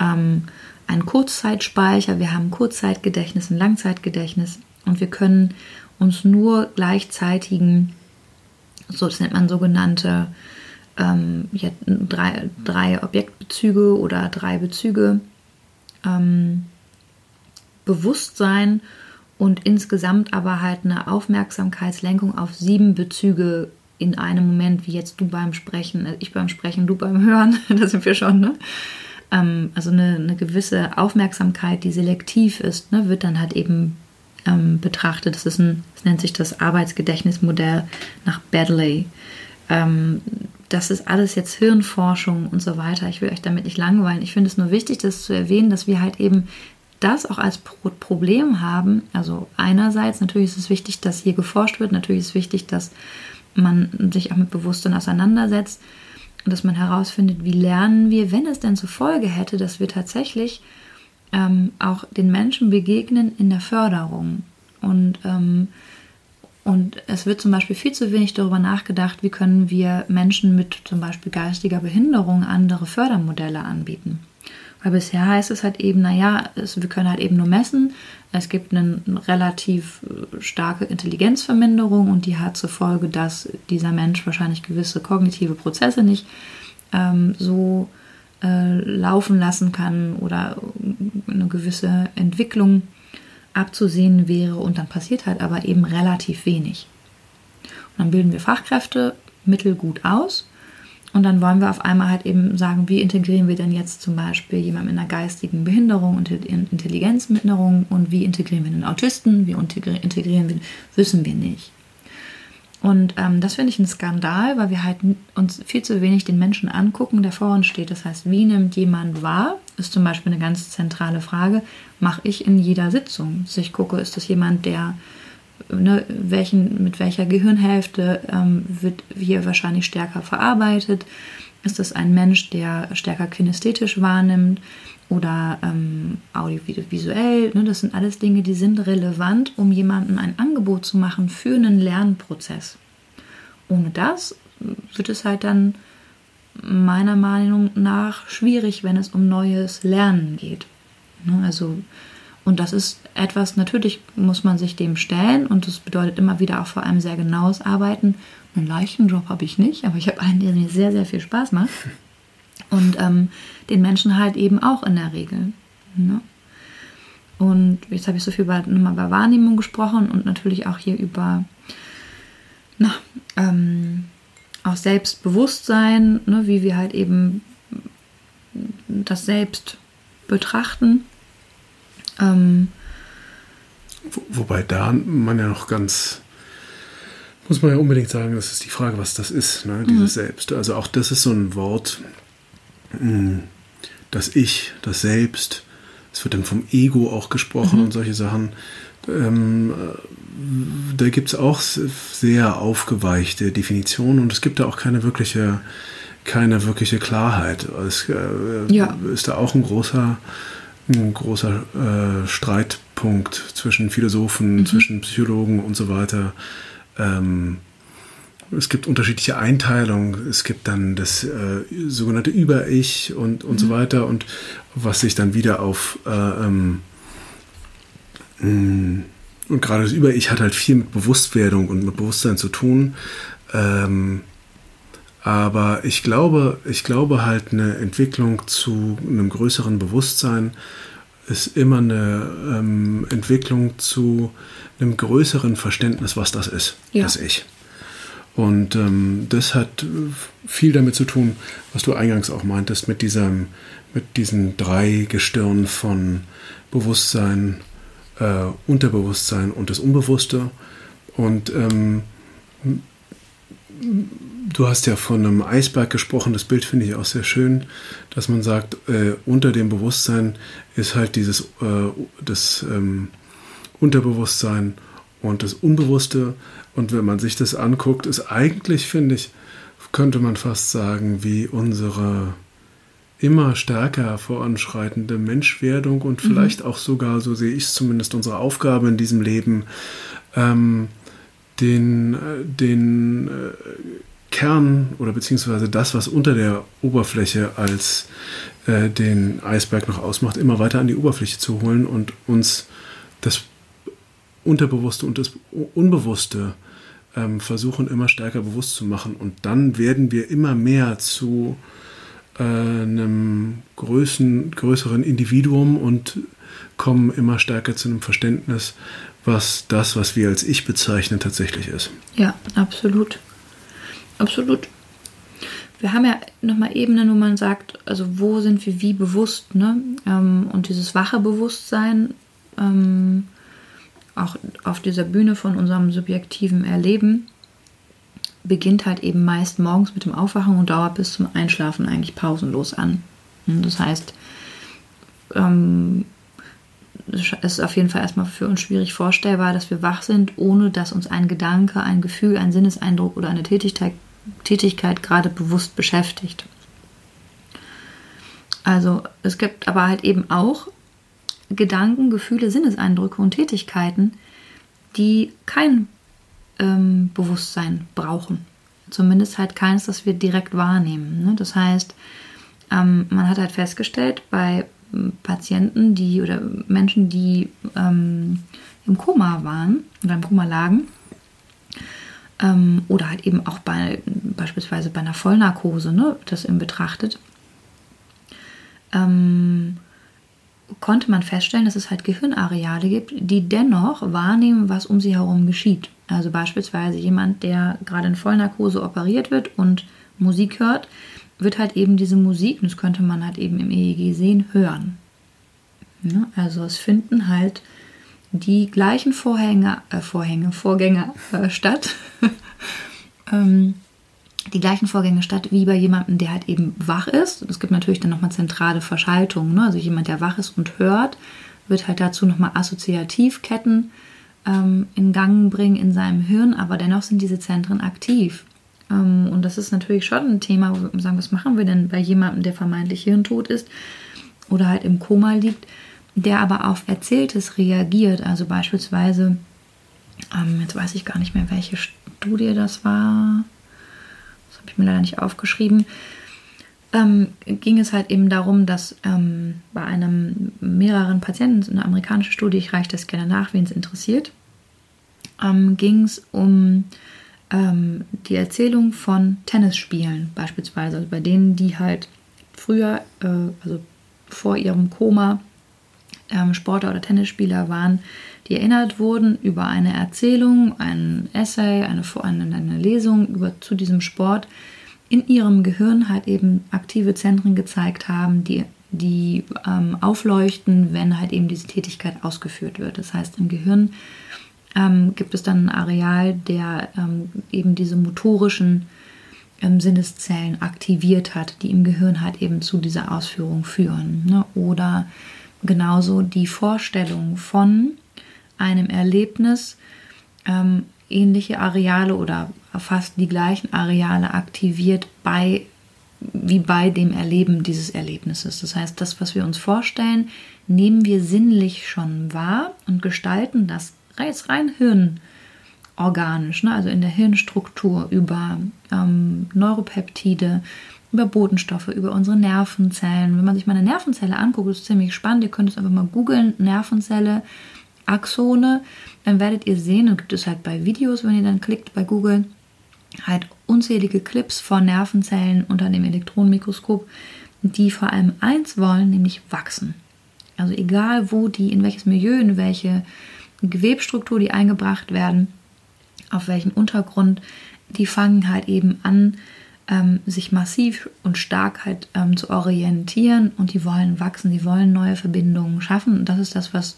ähm, einen Kurzzeitspeicher, wir haben Kurzzeitgedächtnis, ein Langzeitgedächtnis und wir können uns nur gleichzeitigen, so das nennt man sogenannte ähm, ja, drei, drei Objektbezüge oder drei Bezüge ähm, Bewusstsein und insgesamt aber halt eine Aufmerksamkeitslenkung auf sieben Bezüge in einem Moment, wie jetzt du beim Sprechen, äh, ich beim Sprechen, du beim Hören, da sind wir schon, ne? Ähm, also eine, eine, gewisse Aufmerksamkeit, die selektiv ist, ne, wird dann halt eben ähm, betrachtet. Das ist ein, das nennt sich das Arbeitsgedächtnismodell nach Baddeley. Ähm, das ist alles jetzt Hirnforschung und so weiter. Ich will euch damit nicht langweilen. Ich finde es nur wichtig, das zu erwähnen, dass wir halt eben das auch als Problem haben. Also einerseits natürlich ist es wichtig, dass hier geforscht wird. Natürlich ist es wichtig, dass man sich auch mit Bewusstsein auseinandersetzt und dass man herausfindet, wie lernen wir, wenn es denn zur Folge hätte, dass wir tatsächlich ähm, auch den Menschen begegnen in der Förderung. Und ähm, und es wird zum Beispiel viel zu wenig darüber nachgedacht, wie können wir Menschen mit zum Beispiel geistiger Behinderung andere Fördermodelle anbieten. Weil bisher heißt es halt eben, naja, es, wir können halt eben nur messen. Es gibt eine relativ äh, starke Intelligenzverminderung und die hat zur Folge, dass dieser Mensch wahrscheinlich gewisse kognitive Prozesse nicht ähm, so äh, laufen lassen kann oder eine gewisse Entwicklung abzusehen wäre und dann passiert halt aber eben relativ wenig. Und dann bilden wir Fachkräfte mittelgut aus und dann wollen wir auf einmal halt eben sagen, wie integrieren wir denn jetzt zum Beispiel jemanden mit einer geistigen Behinderung und Intelligenzminderung und wie integrieren wir einen Autisten, wie integrieren wir, wissen wir nicht. Und ähm, das finde ich ein Skandal, weil wir halt uns viel zu wenig den Menschen angucken, der vor uns steht. Das heißt, wie nimmt jemand wahr? Ist zum Beispiel eine ganz zentrale Frage. Mache ich in jeder Sitzung. Dass ich gucke, ist das jemand, der ne, welchen, mit welcher Gehirnhälfte ähm, wird hier wahrscheinlich stärker verarbeitet? Ist das ein Mensch, der stärker kinästhetisch wahrnimmt oder ähm, audiovisuell? Ne? Das sind alles Dinge, die sind relevant, um jemandem ein Angebot zu machen für einen Lernprozess. Ohne das wird es halt dann meiner Meinung nach schwierig, wenn es um neues Lernen geht. Ne, also, und das ist etwas, natürlich muss man sich dem stellen und das bedeutet immer wieder auch vor allem sehr genaues Arbeiten. Einen leichten Job habe ich nicht, aber ich habe einen, der mir sehr, sehr viel Spaß macht. Und ähm, den Menschen halt eben auch in der Regel. Ne? Und jetzt habe ich so viel über, nochmal über Wahrnehmung gesprochen und natürlich auch hier über na, ähm, auch Selbstbewusstsein, ne, wie wir halt eben das Selbst betrachten. Ähm, Wo, wobei da man ja noch ganz, muss man ja unbedingt sagen, das ist die Frage, was das ist, ne, dieses mhm. Selbst. Also auch das ist so ein Wort, hm, das Ich, das Selbst, es wird dann vom Ego auch gesprochen mhm. und solche Sachen. Ähm, da gibt es auch sehr aufgeweichte Definitionen und es gibt da auch keine wirkliche, keine wirkliche Klarheit. Es äh, ja. ist da auch ein großer, ein großer äh, Streitpunkt zwischen Philosophen, mhm. zwischen Psychologen und so weiter. Ähm, es gibt unterschiedliche Einteilungen. Es gibt dann das äh, sogenannte Über-Ich und, und mhm. so weiter und was sich dann wieder auf äh, ähm, mm, und gerade das Über-Ich hat halt viel mit Bewusstwerdung und mit Bewusstsein zu tun. Ähm, aber ich glaube, ich glaube halt, eine Entwicklung zu einem größeren Bewusstsein ist immer eine ähm, Entwicklung zu einem größeren Verständnis, was das ist, ja. das Ich. Und ähm, das hat viel damit zu tun, was du eingangs auch meintest, mit, diesem, mit diesen drei Gestirnen von Bewusstsein, äh, Unterbewusstsein und das Unbewusste. Und ähm, du hast ja von einem Eisberg gesprochen, das Bild finde ich auch sehr schön, dass man sagt, äh, unter dem Bewusstsein ist halt dieses äh, das ähm, Unterbewusstsein und das Unbewusste. Und wenn man sich das anguckt, ist eigentlich, finde ich, könnte man fast sagen, wie unsere immer stärker voranschreitende Menschwerdung und mhm. vielleicht mhm. auch sogar, so sehe ich es zumindest, unsere Aufgabe in diesem Leben, ähm, den, äh, den äh, Kern oder beziehungsweise das, was unter der Oberfläche als äh, den Eisberg noch ausmacht, immer weiter an die Oberfläche zu holen und uns das Unterbewusste und das Unbewusste ähm, versuchen immer stärker bewusst zu machen. Und dann werden wir immer mehr zu äh, einem größen, größeren Individuum und kommen immer stärker zu einem Verständnis, was das, was wir als Ich bezeichnen, tatsächlich ist. Ja, absolut. Absolut. Wir haben ja nochmal Ebenen, wo man sagt, also wo sind wir wie bewusst, ne? Ähm, und dieses wache Bewusstsein, ähm, auch auf dieser Bühne von unserem subjektiven Erleben, beginnt halt eben meist morgens mit dem Aufwachen und dauert bis zum Einschlafen eigentlich pausenlos an. Das heißt, ähm, es ist auf jeden Fall erstmal für uns schwierig vorstellbar, dass wir wach sind, ohne dass uns ein Gedanke, ein Gefühl, ein Sinneseindruck oder eine Tätigkeit, Tätigkeit gerade bewusst beschäftigt. Also es gibt aber halt eben auch Gedanken, Gefühle, Sinneseindrücke und Tätigkeiten, die kein ähm, Bewusstsein brauchen. Zumindest halt keins, das wir direkt wahrnehmen. Ne? Das heißt, ähm, man hat halt festgestellt, bei ähm, Patienten, die oder Menschen, die ähm, im Koma waren oder im Koma lagen, ähm, oder halt eben auch bei beispielsweise bei einer Vollnarkose, ne, das eben betrachtet, ähm, konnte man feststellen, dass es halt Gehirnareale gibt, die dennoch wahrnehmen, was um sie herum geschieht. Also beispielsweise jemand, der gerade in Vollnarkose operiert wird und Musik hört, wird halt eben diese Musik, das könnte man halt eben im EEG sehen, hören. Ja, also es finden halt die gleichen Vorhänge, äh, Vorhänge, Vorgänge äh, statt. ähm, die gleichen Vorgänge statt wie bei jemandem, der halt eben wach ist. Es gibt natürlich dann nochmal zentrale Verschaltungen. Ne? Also jemand, der wach ist und hört, wird halt dazu nochmal Assoziativketten ähm, in Gang bringen in seinem Hirn, aber dennoch sind diese Zentren aktiv. Ähm, und das ist natürlich schon ein Thema, wo wir sagen, was machen wir denn bei jemandem, der vermeintlich hirntot ist oder halt im Koma liegt, der aber auf Erzähltes reagiert. Also beispielsweise, ähm, jetzt weiß ich gar nicht mehr, welche Studie das war habe ich mir leider nicht aufgeschrieben. ähm, ging es halt eben darum, dass ähm, bei einem mehreren Patienten, eine amerikanische Studie, ich reiche das gerne nach, wen es interessiert, ähm, ging es um ähm, die Erzählung von Tennisspielen beispielsweise, also bei denen, die halt früher, äh, also vor ihrem Koma, ähm, Sportler oder Tennisspieler waren, die erinnert wurden über eine Erzählung, ein Essay, eine, eine, eine Lesung über, zu diesem Sport, in ihrem Gehirn halt eben aktive Zentren gezeigt haben, die, die ähm, aufleuchten, wenn halt eben diese Tätigkeit ausgeführt wird. Das heißt, im Gehirn ähm, gibt es dann ein Areal, der ähm, eben diese motorischen ähm, Sinneszellen aktiviert hat, die im Gehirn halt eben zu dieser Ausführung führen. Ne? Oder genauso die Vorstellung von einem Erlebnis ähm, ähnliche Areale oder fast die gleichen Areale aktiviert bei wie bei dem Erleben dieses Erlebnisses. Das heißt, das, was wir uns vorstellen, nehmen wir sinnlich schon wahr und gestalten das jetzt rein hirnorganisch, ne? also in der Hirnstruktur über ähm, Neuropeptide, über Botenstoffe, über unsere Nervenzellen. Wenn man sich mal eine Nervenzelle anguckt, ist ziemlich spannend. Ihr könnt es einfach mal googeln, Nervenzelle, Axone. Dann werdet ihr sehen, und gibt es halt bei Videos, wenn ihr dann klickt bei Google, halt unzählige Clips von Nervenzellen unter dem Elektronenmikroskop, die vor allem eins wollen, nämlich wachsen. Also egal wo die, in welches Milieu, in welche Gewebstruktur die eingebracht werden, auf welchem Untergrund, die fangen halt eben an, ähm, sich massiv und stark halt ähm, zu orientieren und die wollen wachsen, die wollen neue Verbindungen schaffen. Und das ist das, was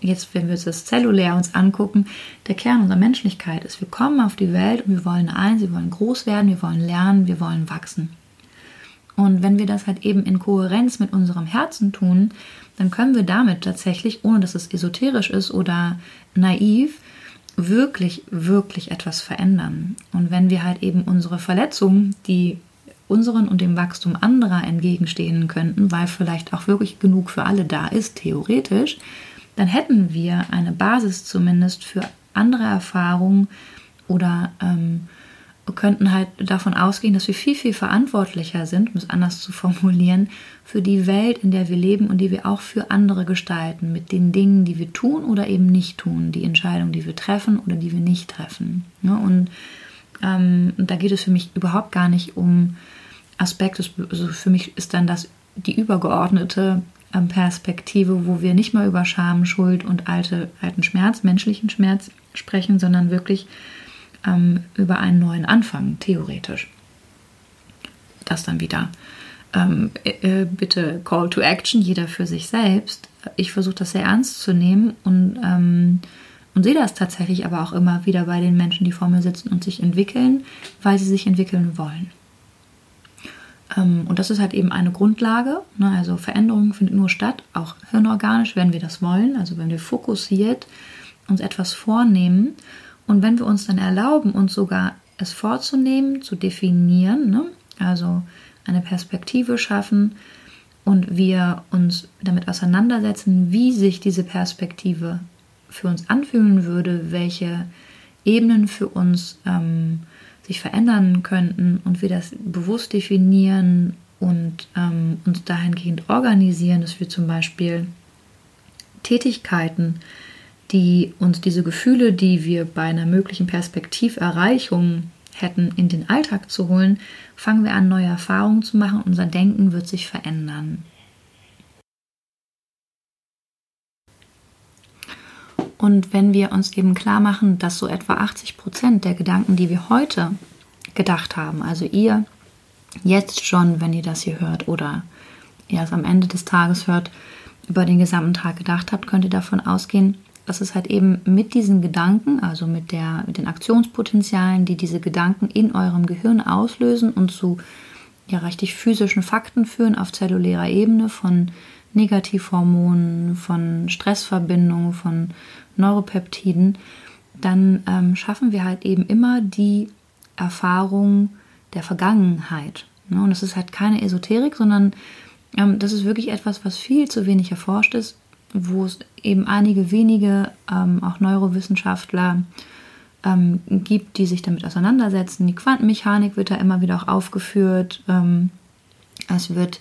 jetzt, wenn wir uns das zellulär uns angucken, der Kern unserer Menschlichkeit ist. Wir kommen auf die Welt und wir wollen eins, wir wollen groß werden, wir wollen lernen, wir wollen wachsen. Und wenn wir das halt eben in Kohärenz mit unserem Herzen tun, dann können wir damit tatsächlich, ohne dass es esoterisch ist oder naiv, wirklich, wirklich etwas verändern. Und wenn wir halt eben unsere Verletzungen, die unseren und dem Wachstum anderer entgegenstehen könnten, weil vielleicht auch wirklich genug für alle da ist, theoretisch, dann hätten wir eine Basis zumindest für andere Erfahrungen oder ähm, könnten halt davon ausgehen, dass wir viel, viel verantwortlicher sind, um es anders zu formulieren, für die Welt, in der wir leben und die wir auch für andere gestalten, mit den Dingen, die wir tun oder eben nicht tun, die Entscheidungen, die wir treffen oder die wir nicht treffen. Ja, und ähm, da geht es für mich überhaupt gar nicht um Aspekte, also für mich ist dann das die übergeordnete ähm, Perspektive, wo wir nicht mal über Scham, Schuld und alte, alten Schmerz, menschlichen Schmerz sprechen, sondern wirklich ähm, über einen neuen Anfang, theoretisch. Das dann wieder. Ähm, äh, äh, bitte Call to Action, jeder für sich selbst. Ich versuche das sehr ernst zu nehmen und, ähm, und sehe das tatsächlich aber auch immer wieder bei den Menschen, die vor mir sitzen und sich entwickeln, weil sie sich entwickeln wollen. Ähm, und das ist halt eben eine Grundlage. Ne? Also Veränderung findet nur statt, auch hirnorganisch, wenn wir das wollen. Also wenn wir fokussiert uns etwas vornehmen und wenn wir uns dann erlauben, uns sogar es vorzunehmen, zu definieren, ne? also eine Perspektive schaffen und wir uns damit auseinandersetzen, wie sich diese Perspektive für uns anfühlen würde, welche Ebenen für uns ähm, sich verändern könnten und wir das bewusst definieren und ähm, uns dahingehend organisieren, dass wir zum Beispiel Tätigkeiten die uns diese Gefühle, die wir bei einer möglichen Perspektiverreichung hätten, in den Alltag zu holen, fangen wir an, neue Erfahrungen zu machen. Unser Denken wird sich verändern. Und wenn wir uns eben klar machen, dass so etwa 80 Prozent der Gedanken, die wir heute gedacht haben, also ihr jetzt schon, wenn ihr das hier hört oder ihr es am Ende des Tages hört, über den gesamten Tag gedacht habt, könnt ihr davon ausgehen, dass es halt eben mit diesen Gedanken, also mit, der, mit den Aktionspotenzialen, die diese Gedanken in eurem Gehirn auslösen und zu ja, richtig physischen Fakten führen auf zellulärer Ebene von Negativhormonen, von Stressverbindungen, von Neuropeptiden, dann ähm, schaffen wir halt eben immer die Erfahrung der Vergangenheit. Ne? Und das ist halt keine Esoterik, sondern ähm, das ist wirklich etwas, was viel zu wenig erforscht ist wo es eben einige wenige, ähm, auch Neurowissenschaftler ähm, gibt, die sich damit auseinandersetzen. Die Quantenmechanik wird da immer wieder auch aufgeführt. Ähm, Es wird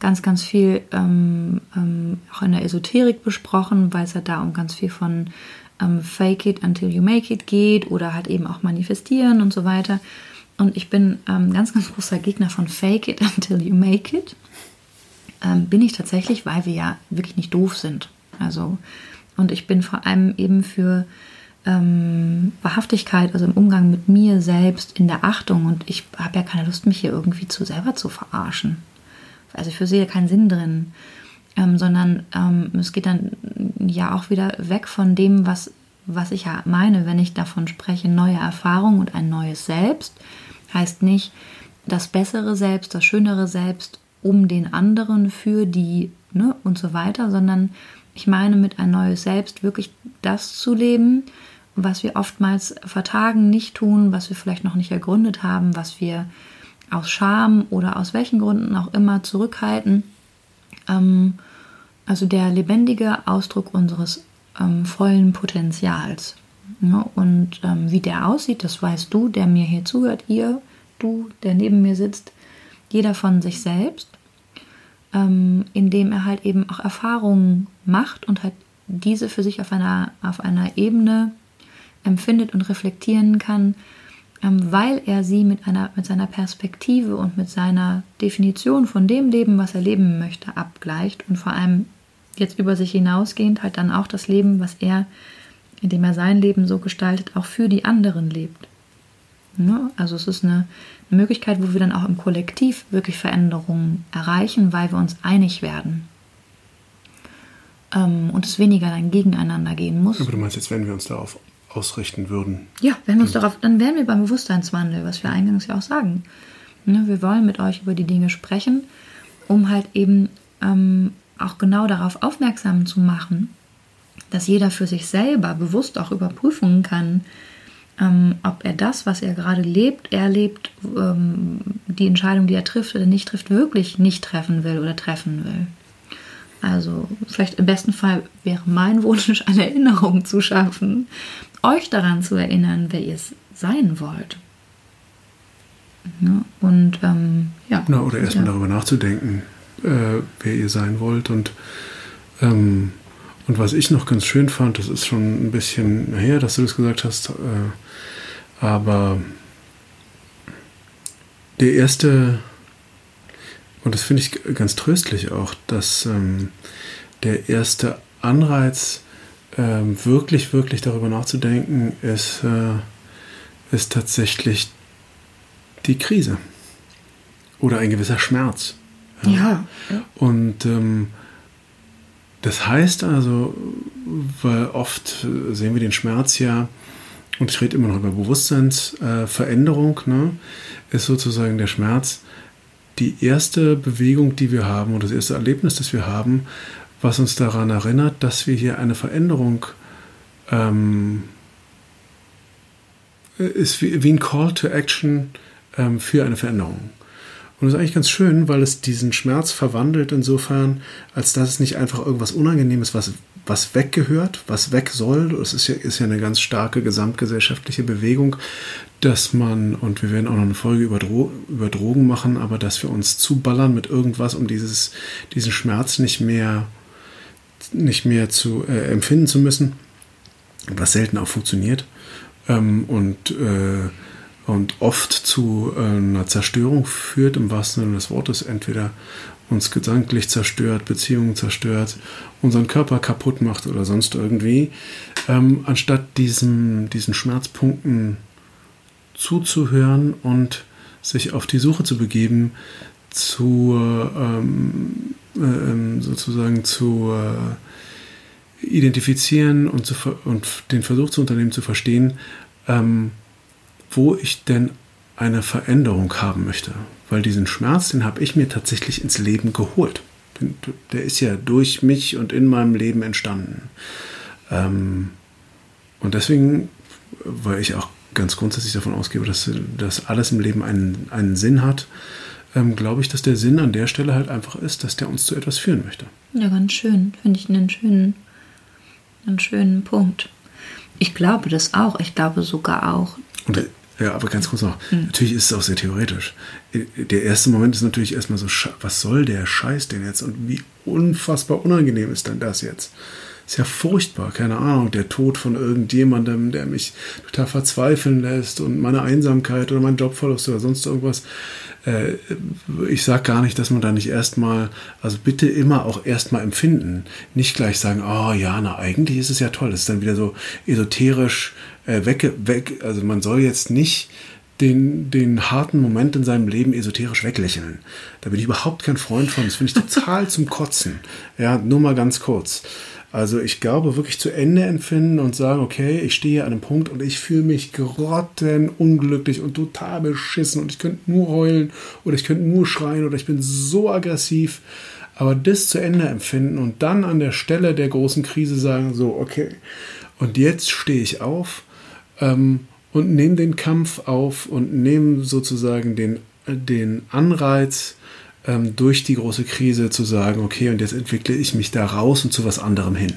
ganz, ganz viel ähm, ähm, auch in der Esoterik besprochen, weil es ja da um ganz viel von ähm, Fake it until you make it geht oder halt eben auch manifestieren und so weiter. Und ich bin ähm, ganz, ganz großer Gegner von Fake it until you make it. Ähm, bin ich tatsächlich, weil wir ja wirklich nicht doof sind. Also, und ich bin vor allem eben für ähm, Wahrhaftigkeit, also im Umgang mit mir selbst, in der Achtung. Und ich habe ja keine Lust, mich hier irgendwie zu selber zu verarschen. Also ich sehe keinen Sinn drin. Ähm, sondern ähm, es geht dann ja auch wieder weg von dem, was, was ich ja meine, wenn ich davon spreche, neue Erfahrung und ein neues Selbst. Heißt nicht das bessere Selbst, das schönere Selbst um den anderen, für die ne, und so weiter, sondern ich meine mit ein neues Selbst wirklich das zu leben, was wir oftmals vertagen, nicht tun, was wir vielleicht noch nicht ergründet haben, was wir aus Scham oder aus welchen Gründen auch immer zurückhalten. Ähm, also der lebendige Ausdruck unseres ähm, vollen Potenzials. Ja, und ähm, wie der aussieht, das weißt du, der mir hier zuhört, ihr, du, der neben mir sitzt, jeder von sich selbst, ähm, indem er halt eben auch Erfahrungen macht und halt diese für sich auf einer, auf einer Ebene empfindet und reflektieren kann, ähm, weil er sie mit, einer, mit seiner Perspektive und mit seiner Definition von dem Leben, was er leben möchte, abgleicht und vor allem jetzt über sich hinausgehend halt dann auch das Leben, was er, indem er sein Leben so gestaltet, auch für die anderen lebt. Ne? Also es ist eine, eine Möglichkeit, wo wir dann auch im Kollektiv wirklich Veränderungen erreichen, weil wir uns einig werden ähm, und es weniger dann gegeneinander gehen muss. Aber du meinst jetzt, wenn wir uns darauf ausrichten würden? Ja, wenn wir uns darauf, dann wären wir beim Bewusstseinswandel, was wir eingangs ja auch sagen. Ne, wir wollen mit euch über die Dinge sprechen, um halt eben ähm, auch genau darauf aufmerksam zu machen, dass jeder für sich selber bewusst auch überprüfen kann, ähm, ob er das, was er gerade lebt, erlebt, ähm, die Entscheidung, die er trifft oder nicht trifft, wirklich nicht treffen will oder treffen will. Also vielleicht im besten Fall wäre mein Wunsch, eine Erinnerung zu schaffen, euch daran zu erinnern, wer ihr sein wollt. Ja, und ähm, ja. Na, oder erstmal ja. darüber nachzudenken, äh, wer ihr sein wollt. Und, ähm, und was ich noch ganz schön fand, das ist schon ein bisschen her, dass du das gesagt hast, äh, aber der erste, und das finde ich ganz tröstlich auch, dass ähm, der erste Anreiz, ähm, wirklich, wirklich darüber nachzudenken, ist, äh, ist tatsächlich die Krise oder ein gewisser Schmerz. Ja. ja. Und ähm, das heißt also, weil oft sehen wir den Schmerz ja, und ich rede immer noch über Bewusstseinsveränderung, äh, ne, ist sozusagen der Schmerz die erste Bewegung, die wir haben und das erste Erlebnis, das wir haben, was uns daran erinnert, dass wir hier eine Veränderung ähm, ist wie, wie, ein Call to Action ähm, für eine Veränderung. Und das ist eigentlich ganz schön, weil es diesen Schmerz verwandelt insofern, als dass es nicht einfach irgendwas Unangenehmes, was, was weggehört, was weg soll. Es ist ja, ist ja eine ganz starke gesamtgesellschaftliche Bewegung, dass man, und wir werden auch noch eine Folge über, Dro über Drogen machen, aber dass wir uns zuballern mit irgendwas, um dieses, diesen Schmerz nicht mehr, nicht mehr zu äh, empfinden zu müssen, was selten auch funktioniert. Ähm, und äh, und oft zu äh, einer Zerstörung führt, im wahrsten Sinne des Wortes, entweder uns gedanklich zerstört, Beziehungen zerstört, unseren Körper kaputt macht oder sonst irgendwie, ähm, anstatt diesem, diesen Schmerzpunkten zuzuhören und sich auf die Suche zu begeben, zu ähm, äh, sozusagen zu äh, identifizieren und, zu, und den Versuch zu unternehmen zu verstehen, ähm, wo ich denn eine Veränderung haben möchte. Weil diesen Schmerz, den habe ich mir tatsächlich ins Leben geholt. Der ist ja durch mich und in meinem Leben entstanden. Ähm, und deswegen, weil ich auch ganz grundsätzlich davon ausgehe, dass, dass alles im Leben einen, einen Sinn hat, ähm, glaube ich, dass der Sinn an der Stelle halt einfach ist, dass der uns zu etwas führen möchte. Ja, ganz schön. Finde ich einen schönen, einen schönen Punkt. Ich glaube das auch. Ich glaube sogar auch, und Ja, aber ganz kurz noch. Mhm. Natürlich ist es auch sehr theoretisch. Der erste Moment ist natürlich erstmal so, was soll der Scheiß denn jetzt und wie unfassbar unangenehm ist denn das jetzt? Ist ja furchtbar, keine Ahnung, der Tod von irgendjemandem, der mich total verzweifeln lässt und meine Einsamkeit oder mein Jobverlust oder sonst irgendwas. Äh, ich sage gar nicht, dass man da nicht erstmal, also bitte immer auch erstmal empfinden. Nicht gleich sagen, oh ja, na eigentlich ist es ja toll. Das ist dann wieder so esoterisch äh, weg, weg. Also man soll jetzt nicht den, den harten Moment in seinem Leben esoterisch weglächeln. Da bin ich überhaupt kein Freund von. Das finde ich total zum Kotzen. Ja, nur mal ganz kurz. Also ich glaube wirklich zu Ende empfinden und sagen, okay, ich stehe an einem Punkt und ich fühle mich grottenunglücklich und total beschissen und ich könnte nur heulen oder ich könnte nur schreien oder ich bin so aggressiv. Aber das zu Ende empfinden und dann an der Stelle der großen Krise sagen, so, okay, und jetzt stehe ich auf ähm, und nehme den Kampf auf und nehme sozusagen den, den Anreiz, ähm, durch die große Krise zu sagen, okay, und jetzt entwickle ich mich da raus und zu was anderem hin.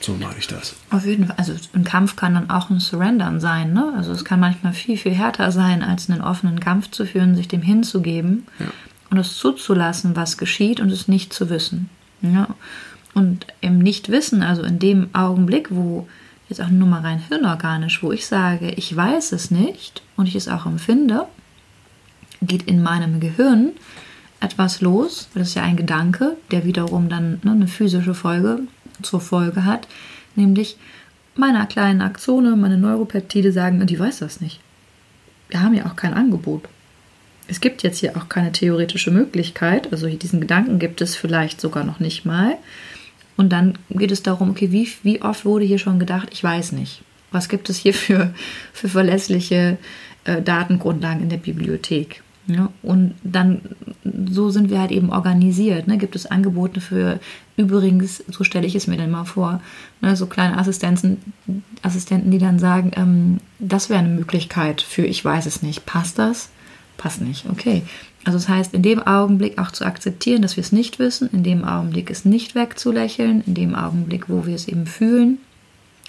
So mache ich das. Auf jeden Fall. Also ein Kampf kann dann auch ein Surrendern sein. Ne? Also es kann manchmal viel, viel härter sein, als einen offenen Kampf zu führen, sich dem hinzugeben ja. und es zuzulassen, was geschieht und es nicht zu wissen. Ja? Und im Nichtwissen, also in dem Augenblick, wo jetzt auch nur mal rein hirnorganisch, wo ich sage, ich weiß es nicht und ich es auch empfinde, geht in meinem Gehirn etwas los, das ist ja ein Gedanke, der wiederum dann ne, eine physische Folge zur Folge hat, nämlich meine kleinen Aktionen, meine Neuropeptide sagen, die weiß das nicht. Wir haben ja auch kein Angebot. Es gibt jetzt hier auch keine theoretische Möglichkeit, also diesen Gedanken gibt es vielleicht sogar noch nicht mal. Und dann geht es darum, okay, wie, wie oft wurde hier schon gedacht, ich weiß nicht. Was gibt es hier für, für verlässliche äh, Datengrundlagen in der Bibliothek? Ja, und dann, so sind wir halt eben organisiert. Ne? Gibt es Angebote für, übrigens, so stelle ich es mir dann mal vor, ne? so kleine Assistenzen, Assistenten, die dann sagen, ähm, das wäre eine Möglichkeit für, ich weiß es nicht, passt das? Passt nicht, okay. Also das heißt, in dem Augenblick auch zu akzeptieren, dass wir es nicht wissen, in dem Augenblick es nicht wegzulächeln, in dem Augenblick, wo wir es eben fühlen.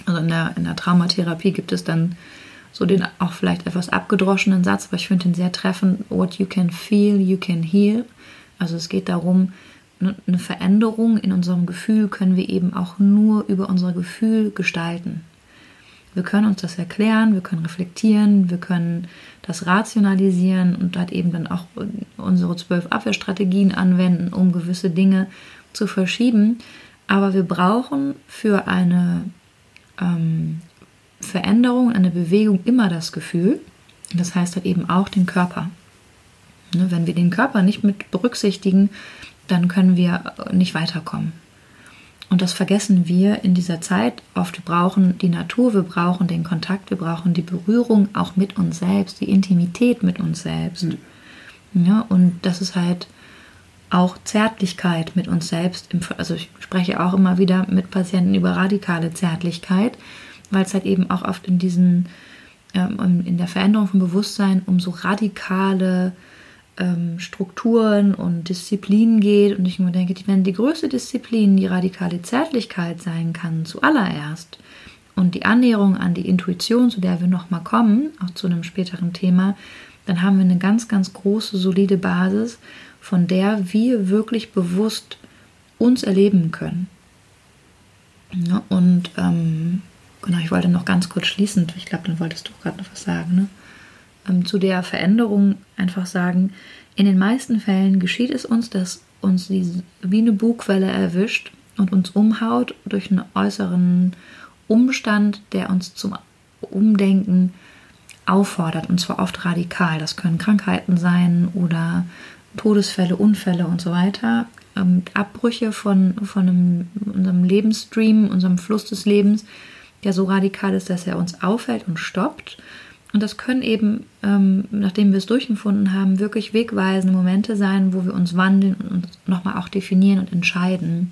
Also in der, in der Traumatherapie gibt es dann so den auch vielleicht etwas abgedroschenen Satz, aber ich finde ihn sehr treffend. What you can feel, you can heal. Also es geht darum, ne, eine Veränderung in unserem Gefühl können wir eben auch nur über unser Gefühl gestalten. Wir können uns das erklären, wir können reflektieren, wir können das rationalisieren und dort eben dann auch unsere zwölf Abwehrstrategien anwenden, um gewisse Dinge zu verschieben. Aber wir brauchen für eine ähm, Veränderung, eine Bewegung immer das Gefühl. Das heißt halt eben auch den Körper. Ne, wenn wir den Körper nicht mit berücksichtigen, dann können wir nicht weiterkommen. Und das vergessen wir in dieser Zeit oft. Wir brauchen die Natur, wir brauchen den Kontakt, wir brauchen die Berührung auch mit uns selbst, die Intimität mit uns selbst. Mhm. Ja, und das ist halt auch Zärtlichkeit mit uns selbst. Also ich spreche auch immer wieder mit Patienten über radikale Zärtlichkeit weil es halt eben auch oft in diesen, ähm, in der Veränderung von Bewusstsein um so radikale ähm, Strukturen und Disziplinen geht. Und ich mir denke, wenn die größte Disziplin die radikale Zärtlichkeit sein kann, zuallererst, und die Annäherung an die Intuition, zu der wir nochmal kommen, auch zu einem späteren Thema, dann haben wir eine ganz, ganz große, solide Basis, von der wir wirklich bewusst uns erleben können. Ja, und ähm, Genau, ich wollte noch ganz kurz schließend, ich glaube, dann wolltest du gerade noch was sagen, ne? Ähm, zu der Veränderung einfach sagen, in den meisten Fällen geschieht es uns, dass uns die, wie eine Bugwelle erwischt und uns umhaut durch einen äußeren Umstand, der uns zum Umdenken auffordert und zwar oft radikal. Das können Krankheiten sein oder Todesfälle, Unfälle und so weiter. Ähm, Abbrüche von, von einem, unserem Lebensstream, unserem Fluss des Lebens, der so radikal ist, dass er uns auffällt und stoppt. Und das können eben, ähm, nachdem wir es durchempfunden haben, wirklich wegweisende Momente sein, wo wir uns wandeln und uns nochmal auch definieren und entscheiden.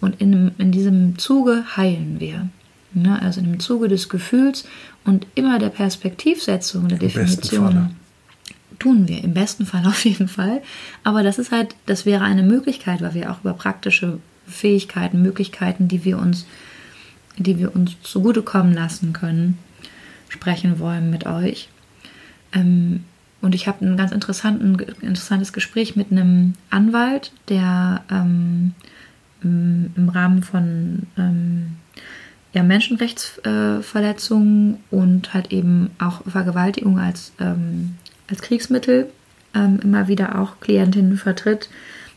Und in, in diesem Zuge heilen wir. Ne? Also in dem Zuge des Gefühls und immer der Perspektivsetzung, der Im Definition. Tun wir im besten Fall auf jeden Fall. Aber das ist halt, das wäre eine Möglichkeit, weil wir auch über praktische Fähigkeiten, Möglichkeiten, die wir uns die wir uns zugutekommen lassen können, sprechen wollen mit euch. Ähm, und ich habe ein ganz interessantes Gespräch mit einem Anwalt, der ähm, im Rahmen von ähm, ja, Menschenrechtsverletzungen äh, und halt eben auch Vergewaltigung als, ähm, als Kriegsmittel ähm, immer wieder auch Klientinnen vertritt,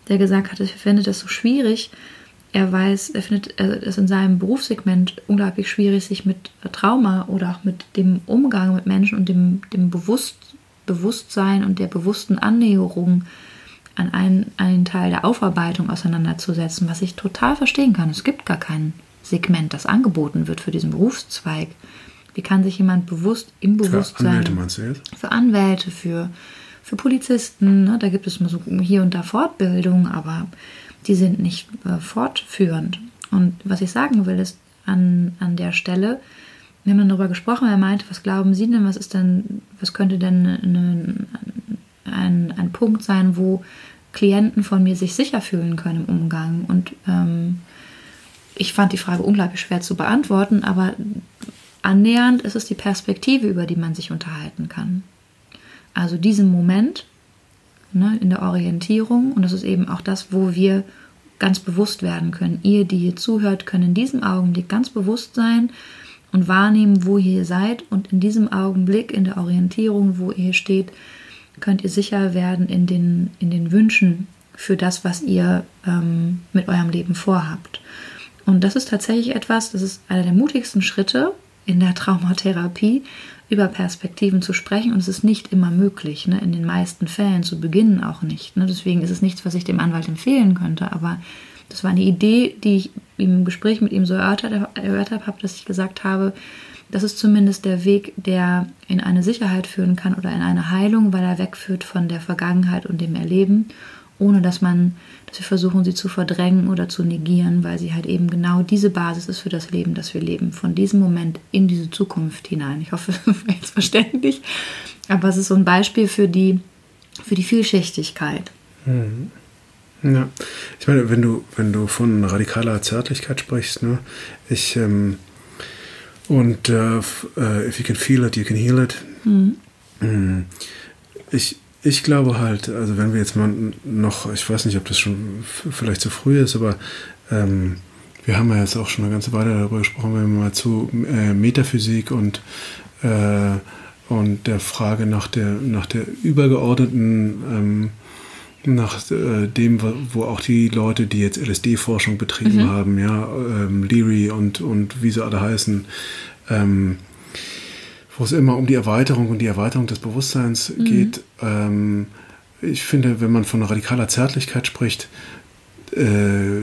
der gesagt hat, er findet das so schwierig. Er weiß, er findet es in seinem Berufssegment unglaublich schwierig, sich mit Trauma oder auch mit dem Umgang mit Menschen und dem, dem Bewusst, Bewusstsein und der bewussten Annäherung an einen, einen Teil der Aufarbeitung auseinanderzusetzen, was ich total verstehen kann. Es gibt gar kein Segment, das angeboten wird für diesen Berufszweig. Wie kann sich jemand bewusst im Bewusstsein. Für Anwälte meinst du jetzt? Für Anwälte, für, für Polizisten, ne? da gibt es mal so hier und da Fortbildungen, aber die sind nicht äh, fortführend. Und was ich sagen will, ist an, an der Stelle, wir haben dann darüber gesprochen, er meinte, was glauben Sie denn, was ist denn, was könnte denn eine, ein, ein Punkt sein, wo Klienten von mir sich sicher fühlen können im Umgang. Und ähm, ich fand die Frage unglaublich schwer zu beantworten, aber annähernd ist es die Perspektive, über die man sich unterhalten kann. Also diesen Moment ne, in der Orientierung, und das ist eben auch das, wo wir ganz bewusst werden können. Ihr, die hier zuhört, könnt in diesem Augenblick ganz bewusst sein und wahrnehmen, wo ihr seid und in diesem Augenblick in der Orientierung, wo ihr steht, könnt ihr sicher werden in den, in den Wünschen für das, was ihr ähm, mit eurem Leben vorhabt. Und das ist tatsächlich etwas, das ist einer der mutigsten Schritte in der Traumatherapie, über Perspektiven zu sprechen. Und es ist nicht immer möglich, ne? in den meisten Fällen zu beginnen auch nicht. Ne? Deswegen ist es nichts, was ich dem Anwalt empfehlen könnte. Aber das war eine Idee, die ich im Gespräch mit ihm so erörtert, erörtert habe, dass ich gesagt habe, das ist zumindest der Weg, der in eine Sicherheit führen kann oder in eine Heilung, weil er wegführt von der Vergangenheit und dem Erleben, ohne dass man, dass wir versuchen, sie zu verdrängen oder zu negieren, weil sie halt eben genau diese Basis ist für das Leben, das wir leben, von diesem Moment in diese Zukunft hinein. Ich hoffe, das war jetzt verständlich, aber es ist so ein Beispiel für die, für die Vielschichtigkeit. Mhm. Ja, ich meine, wenn du, wenn du von radikaler Zärtlichkeit sprichst, ne, ich, ähm, und uh, uh, if you can feel it, you can heal it. Mhm. Ich, ich glaube halt, also wenn wir jetzt mal noch, ich weiß nicht, ob das schon vielleicht zu früh ist, aber ähm, wir haben ja jetzt auch schon eine ganze Weile darüber gesprochen, wenn wir mal zu äh, Metaphysik und, äh, und der Frage nach der, nach der übergeordneten ähm, nach äh, dem, wo auch die Leute, die jetzt LSD-Forschung betrieben mhm. haben, ja, ähm, Leary und, und wie sie alle heißen, ähm, wo es immer um die Erweiterung und die Erweiterung des Bewusstseins mhm. geht. Ähm, ich finde, wenn man von radikaler Zärtlichkeit spricht, äh,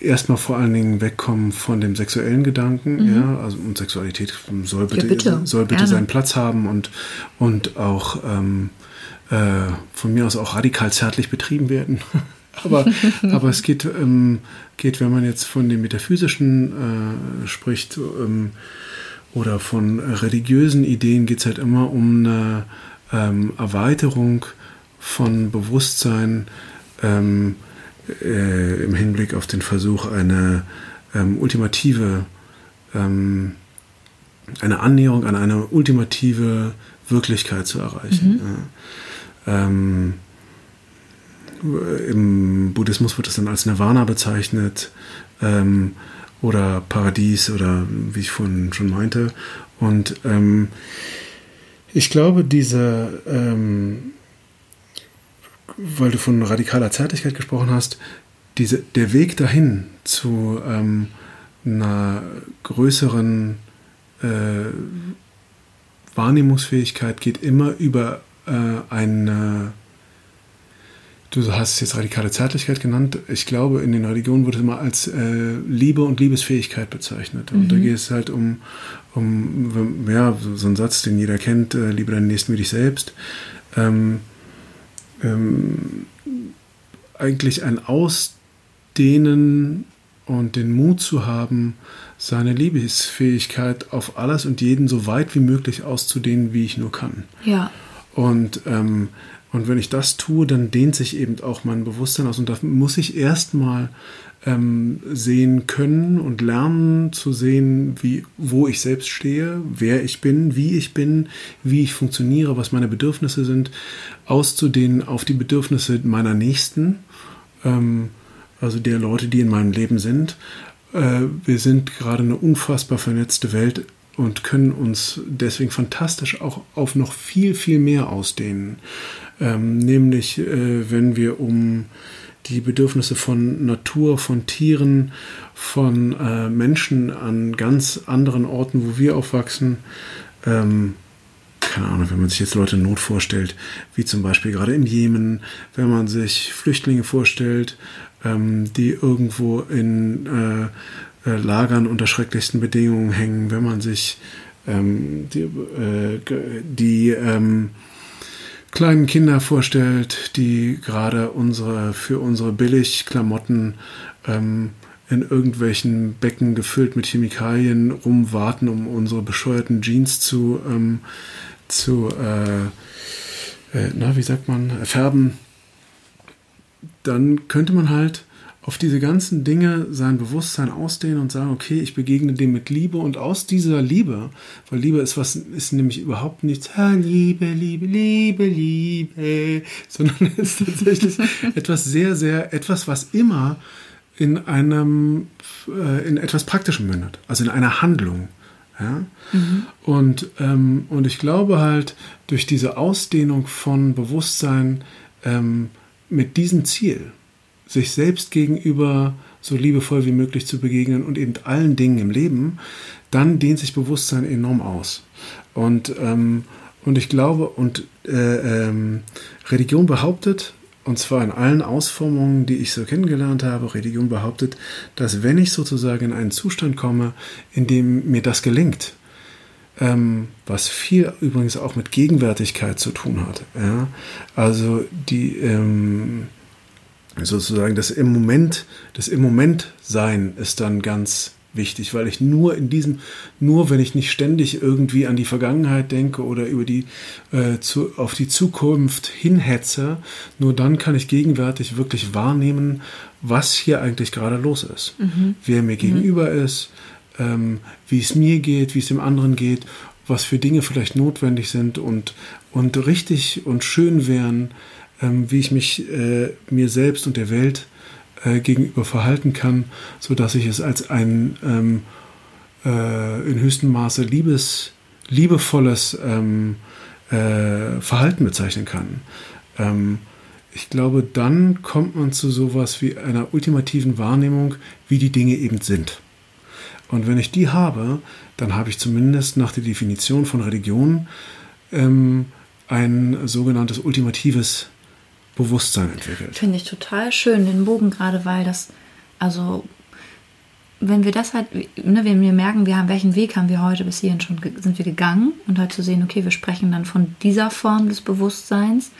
erstmal vor allen Dingen wegkommen von dem sexuellen Gedanken, mhm. ja, also und Sexualität soll bitte, ja, bitte. Soll bitte seinen Platz haben und, und auch ähm, äh, von mir aus auch radikal zärtlich betrieben werden. aber, aber es geht, ähm, geht, wenn man jetzt von dem Metaphysischen äh, spricht ähm, oder von religiösen Ideen, geht es halt immer um eine ähm, Erweiterung von Bewusstsein ähm, äh, im Hinblick auf den Versuch, eine ähm, ultimative, ähm, eine Annäherung an eine ultimative Wirklichkeit zu erreichen. Mhm. Ja. Ähm, Im Buddhismus wird es dann als Nirvana bezeichnet ähm, oder Paradies oder wie ich vorhin schon meinte. Und ähm, ich glaube, diese, ähm, weil du von radikaler Zärtlichkeit gesprochen hast, diese, der Weg dahin zu ähm, einer größeren äh, Wahrnehmungsfähigkeit geht immer über äh, eine, du hast es jetzt radikale Zärtlichkeit genannt. Ich glaube, in den Religionen wird es immer als äh, Liebe und Liebesfähigkeit bezeichnet. Und mhm. da geht es halt um, um ja, so ein Satz, den jeder kennt, äh, liebe deinen Nächsten wie dich selbst. Ähm, ähm, eigentlich ein Ausdehnen und den Mut zu haben, seine Liebesfähigkeit auf alles und jeden so weit wie möglich auszudehnen, wie ich nur kann. Ja. Und, ähm, Und wenn ich das tue, dann dehnt sich eben auch mein Bewusstsein aus. Und da muss ich erstmal ähm, sehen können und lernen zu sehen, wie, wo ich selbst stehe, wer ich bin, wie ich bin, wie ich funktioniere, was meine Bedürfnisse sind, auszudehnen auf die Bedürfnisse meiner Nächsten, ähm, also der Leute, die in meinem Leben sind. Äh, wir sind gerade eine unfassbar vernetzte Welt und können uns deswegen fantastisch auch auf noch viel, viel mehr ausdehnen. Ähm, nämlich, äh, wenn wir um die Bedürfnisse von Natur, von Tieren, von äh, Menschen an ganz anderen Orten, wo wir aufwachsen, ähm, keine Ahnung, wenn man sich jetzt Leute in Not vorstellt, wie zum Beispiel gerade im Jemen, wenn man sich Flüchtlinge vorstellt, ähm, die irgendwo in äh, äh, Lagern unter schrecklichsten Bedingungen hängen, wenn man sich ähm, die, äh, die ähm, kleinen Kinder vorstellt, die gerade unsere für unsere Billigklamotten ähm, in irgendwelchen Becken gefüllt mit Chemikalien rumwarten, um unsere bescheuerten Jeans zu, ähm, zu äh, äh, na, wie sagt man, färben, dann könnte man halt auf diese ganzen Dinge sein Bewusstsein ausdehnen und sagen, okay, ich begegne dem mit Liebe und aus dieser Liebe, weil Liebe ist was, ist nämlich überhaupt nichts, Liebe, Liebe, Liebe, Liebe, sondern ist tatsächlich etwas sehr, sehr, etwas, was immer in einem, äh, in etwas Praktischem mündet, also in einer Handlung. Ja? Mhm. Und, ähm, und ich glaube halt, durch diese Ausdehnung von Bewusstsein ähm, mit diesem Ziel, sich selbst gegenüber so liebevoll wie möglich zu begegnen und eben allen Dingen im Leben, dann dehnt sich Bewusstsein enorm aus. Und, ähm, und ich glaube, und äh, ähm, Religion behauptet, und zwar in allen Ausformungen, die ich so kennengelernt habe, Religion behauptet, dass wenn ich sozusagen in einen Zustand komme, in dem mir das gelingt, ähm, was viel übrigens auch mit Gegenwärtigkeit zu tun hat. Ja? Also die, ähm, sozusagen das im Moment, das im Moment sein ist dann ganz wichtig, weil ich nur in diesem, nur wenn ich nicht ständig irgendwie an die Vergangenheit denke oder über die, äh, zu, auf die Zukunft hinhetze, nur dann kann ich gegenwärtig wirklich wahrnehmen, was hier eigentlich gerade los ist, mhm. wer mir mhm. gegenüber ist, ähm, wie es mir geht, wie es dem anderen geht, was für Dinge vielleicht notwendig sind und, und richtig und schön wären, ähm, wie ich mich äh, mir selbst und der Welt äh, gegenüber verhalten kann, so dass ich es als ein ähm, äh, in höchstem Maße liebes, liebevolles ähm, äh, Verhalten bezeichnen kann. Ähm, ich glaube, dann kommt man zu sowas wie einer ultimativen Wahrnehmung, wie die Dinge eben sind. Und wenn ich die habe, dann habe ich zumindest nach der Definition von Religion ähm, ein sogenanntes ultimatives Bewusstsein entwickelt. Finde ich total schön, den Bogen gerade, weil das, also wenn wir das halt, ne, wenn wir merken, wir haben, welchen Weg haben wir heute bis hierhin schon, sind wir gegangen und halt zu sehen, okay, wir sprechen dann von dieser Form des Bewusstseins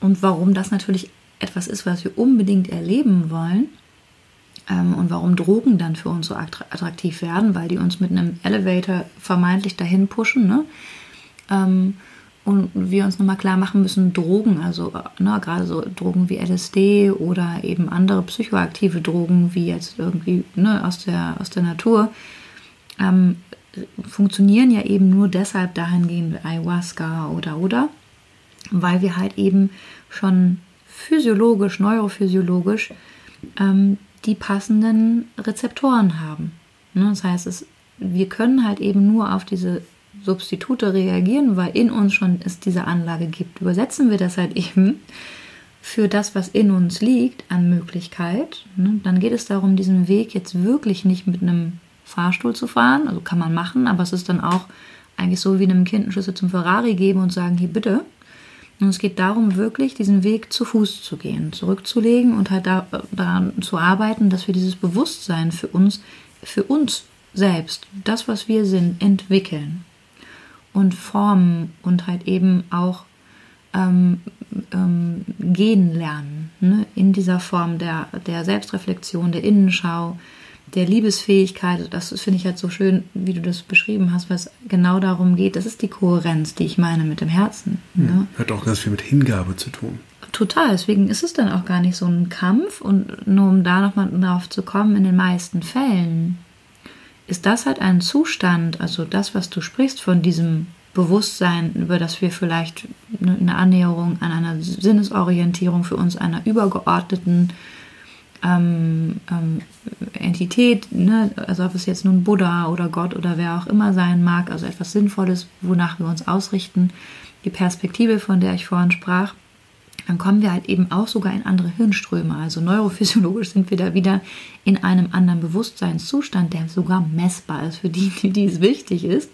und warum das natürlich etwas ist, was wir unbedingt erleben wollen ähm, und warum Drogen dann für uns so attraktiv werden, weil die uns mit einem Elevator vermeintlich dahin pushen, ne? Ähm, und wir uns nochmal klar machen müssen, Drogen, also ne, gerade so Drogen wie LSD oder eben andere psychoaktive Drogen, wie jetzt irgendwie ne, aus, der, aus der Natur, ähm, funktionieren ja eben nur deshalb dahingehend Ayahuasca oder oder, weil wir halt eben schon physiologisch, neurophysiologisch ähm, die passenden Rezeptoren haben. Ne? Das heißt, es, wir können halt eben nur auf diese Substitute reagieren, weil in uns schon es diese Anlage gibt. Übersetzen wir das halt eben für das, was in uns liegt an Möglichkeit, ne, dann geht es darum, diesen Weg jetzt wirklich nicht mit einem Fahrstuhl zu fahren. Also kann man machen, aber es ist dann auch eigentlich so wie einem Kind einen Schlüssel zum Ferrari geben und sagen, hier bitte. Und es geht darum, wirklich diesen Weg zu Fuß zu gehen, zurückzulegen und halt da, daran zu arbeiten, dass wir dieses Bewusstsein für uns, für uns selbst, das, was wir sind, entwickeln und formen und halt eben auch ähm, ähm, gehen lernen. Ne? In dieser Form der, der Selbstreflexion, der Innenschau, der Liebesfähigkeit, das finde ich halt so schön, wie du das beschrieben hast, was genau darum geht. Das ist die Kohärenz, die ich meine mit dem Herzen. Mhm. Ne? Hat auch ganz viel mit Hingabe zu tun. Total, deswegen ist es dann auch gar nicht so ein Kampf. Und nur um da nochmal drauf zu kommen, in den meisten Fällen ist das halt ein Zustand, also das, was du sprichst von diesem Bewusstsein, über das wir vielleicht eine Annäherung an einer Sinnesorientierung für uns einer übergeordneten ähm, ähm, Entität, ne? also ob es jetzt nun Buddha oder Gott oder wer auch immer sein mag, also etwas Sinnvolles, wonach wir uns ausrichten, die Perspektive, von der ich vorhin sprach, dann kommen wir halt eben auch sogar in andere Hirnströme. Also neurophysiologisch sind wir da wieder in einem anderen Bewusstseinszustand, der sogar messbar ist für die, die dies wichtig ist.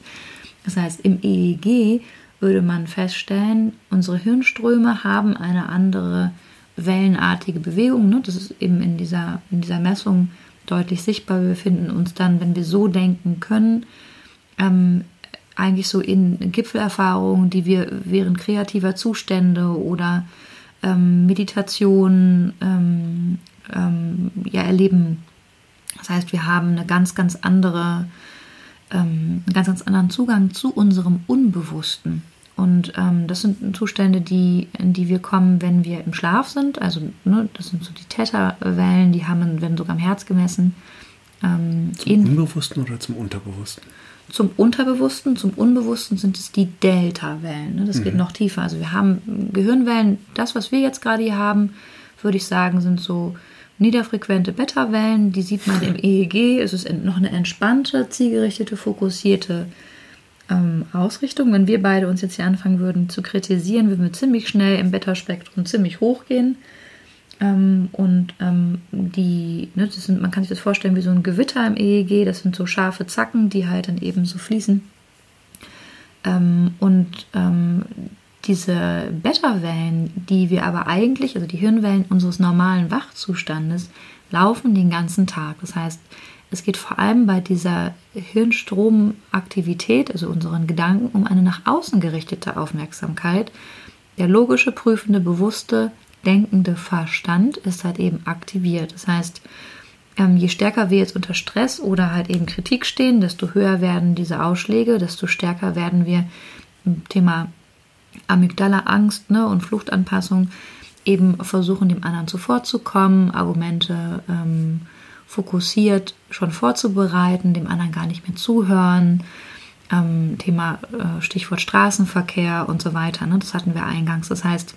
Das heißt, im EEG würde man feststellen, unsere Hirnströme haben eine andere wellenartige Bewegung. Ne? Das ist eben in dieser, in dieser Messung deutlich sichtbar. Wir befinden uns dann, wenn wir so denken können, ähm, eigentlich so in Gipfelerfahrungen, die wir während kreativer Zustände oder ähm, Meditation ähm, ähm, ja, erleben. Das heißt, wir haben eine ganz, ganz andere, ähm, einen ganz, ganz anderen Zugang zu unserem Unbewussten. Und ähm, das sind Zustände, die, in die wir kommen, wenn wir im Schlaf sind. Also ne, das sind so die Theta-Wellen, die haben, werden sogar im Herz gemessen. Ähm, zum Unbewussten oder zum Unterbewussten? Zum Unterbewussten, zum Unbewussten sind es die Delta-Wellen. Ne? Das mhm. geht noch tiefer. Also wir haben Gehirnwellen, das, was wir jetzt gerade hier haben, würde ich sagen, sind so niederfrequente Beta-Wellen. Die sieht man im EEG. Es ist noch eine entspannte, zielgerichtete, fokussierte ähm, Ausrichtung. Wenn wir beide uns jetzt hier anfangen würden zu kritisieren, würden wir ziemlich schnell im Beta-Spektrum ziemlich hoch gehen. Ähm, und ähm, die, ne, das sind, man kann sich das vorstellen wie so ein Gewitter im EEG, das sind so scharfe Zacken, die halt dann eben so fließen. Ähm, und ähm, diese Beta-Wellen, die wir aber eigentlich, also die Hirnwellen unseres normalen Wachzustandes, laufen den ganzen Tag. Das heißt, es geht vor allem bei dieser Hirnstromaktivität, also unseren Gedanken, um eine nach außen gerichtete Aufmerksamkeit. Der logische, prüfende, bewusste, denkende Verstand ist halt eben aktiviert. Das heißt, ähm, je stärker wir jetzt unter Stress oder halt eben Kritik stehen, desto höher werden diese Ausschläge, desto stärker werden wir im Thema Amygdala, Angst ne, und Fluchtanpassung eben versuchen, dem anderen zuvorzukommen, Argumente ähm, fokussiert schon vorzubereiten, dem anderen gar nicht mehr zuhören. Ähm, Thema äh, Stichwort Straßenverkehr und so weiter. Ne? Das hatten wir eingangs. Das heißt,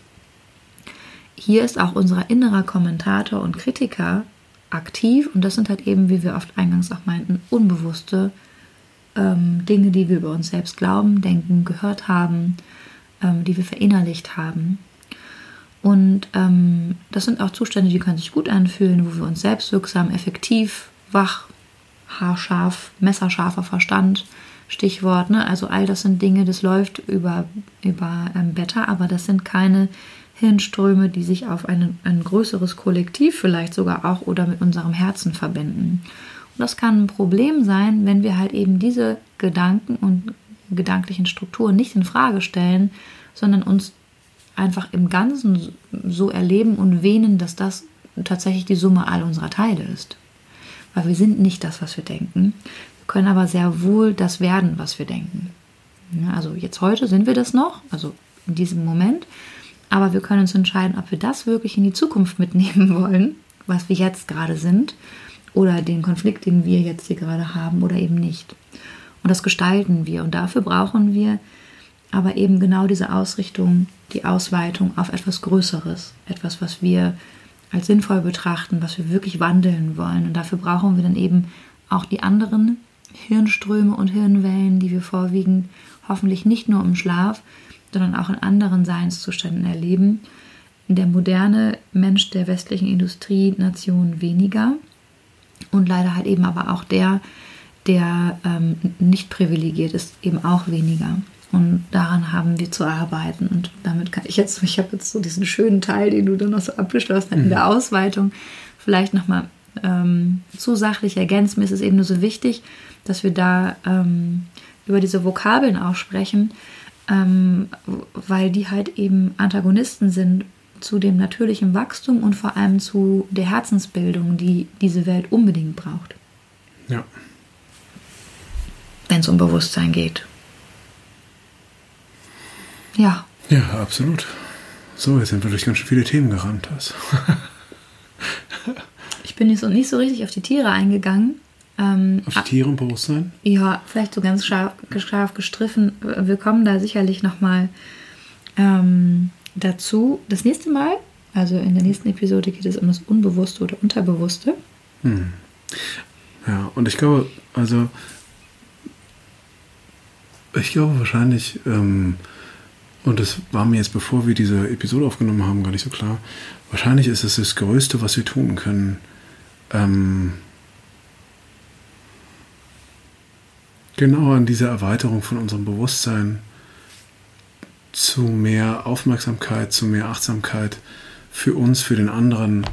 hier ist auch unser innerer Kommentator und Kritiker aktiv und das sind halt eben, wie wir oft eingangs auch meinten, unbewusste ähm, Dinge, die wir über uns selbst glauben, denken, gehört haben, ähm, die wir verinnerlicht haben. Und ähm, das sind auch Zustände, die können sich gut anfühlen, wo wir uns selbstwirksam, effektiv, wach, haarscharf, messerscharfer Verstand, Stichwort. Ne? Also all das sind Dinge, das läuft über, über ähm, Beta, aber das sind keine Hirnströme, die sich auf ein, ein größeres Kollektiv vielleicht sogar auch oder mit unserem Herzen verbinden. Und das kann ein Problem sein, wenn wir halt eben diese Gedanken und gedanklichen Strukturen nicht in Frage stellen, sondern uns einfach im Ganzen so erleben und wähnen, dass das tatsächlich die Summe all unserer Teile ist. Weil wir sind nicht das, was wir denken, wir können aber sehr wohl das werden, was wir denken. Also jetzt heute sind wir das noch, also in diesem Moment, aber wir können uns entscheiden, ob wir das wirklich in die Zukunft mitnehmen wollen, was wir jetzt gerade sind, oder den Konflikt, den wir jetzt hier gerade haben, oder eben nicht. Und das gestalten wir. Und dafür brauchen wir aber eben genau diese Ausrichtung, die Ausweitung auf etwas Größeres, etwas, was wir als sinnvoll betrachten, was wir wirklich wandeln wollen. Und dafür brauchen wir dann eben auch die anderen Hirnströme und Hirnwellen, die wir vorwiegend hoffentlich nicht nur im Schlaf, sondern auch in anderen Seinszuständen erleben. Der moderne Mensch der westlichen Industrienation weniger und leider halt eben aber auch der, der ähm, nicht privilegiert ist, eben auch weniger. Und daran haben wir zu arbeiten. Und damit kann ich jetzt, ich habe jetzt so diesen schönen Teil, den du dann noch so abgeschlossen hast, mhm. in der Ausweitung, vielleicht nochmal ähm, zu sachlich ergänzen. Mir ist es eben nur so wichtig, dass wir da ähm, über diese Vokabeln auch sprechen, ähm, weil die halt eben Antagonisten sind zu dem natürlichen Wachstum und vor allem zu der Herzensbildung, die diese Welt unbedingt braucht. Ja. Wenn es um Bewusstsein geht. Ja. Ja, absolut. So, jetzt sind wir durch ganz schön viele Themen gerannt. Ich bin nicht so, nicht so richtig auf die Tiere eingegangen. Ähm, Auf die Tiere und Bewusstsein? Ja, vielleicht so ganz scharf, scharf gestriffen. Wir kommen da sicherlich nochmal ähm, dazu. Das nächste Mal, also in der nächsten Episode, geht es um das Unbewusste oder Unterbewusste. Ja, und ich glaube, also, ich glaube wahrscheinlich, ähm, und das war mir jetzt, bevor wir diese Episode aufgenommen haben, gar nicht so klar, wahrscheinlich ist es das Größte, was wir tun können, ähm, genau an dieser Erweiterung von unserem Bewusstsein zu mehr Aufmerksamkeit, zu mehr Achtsamkeit für uns, für den anderen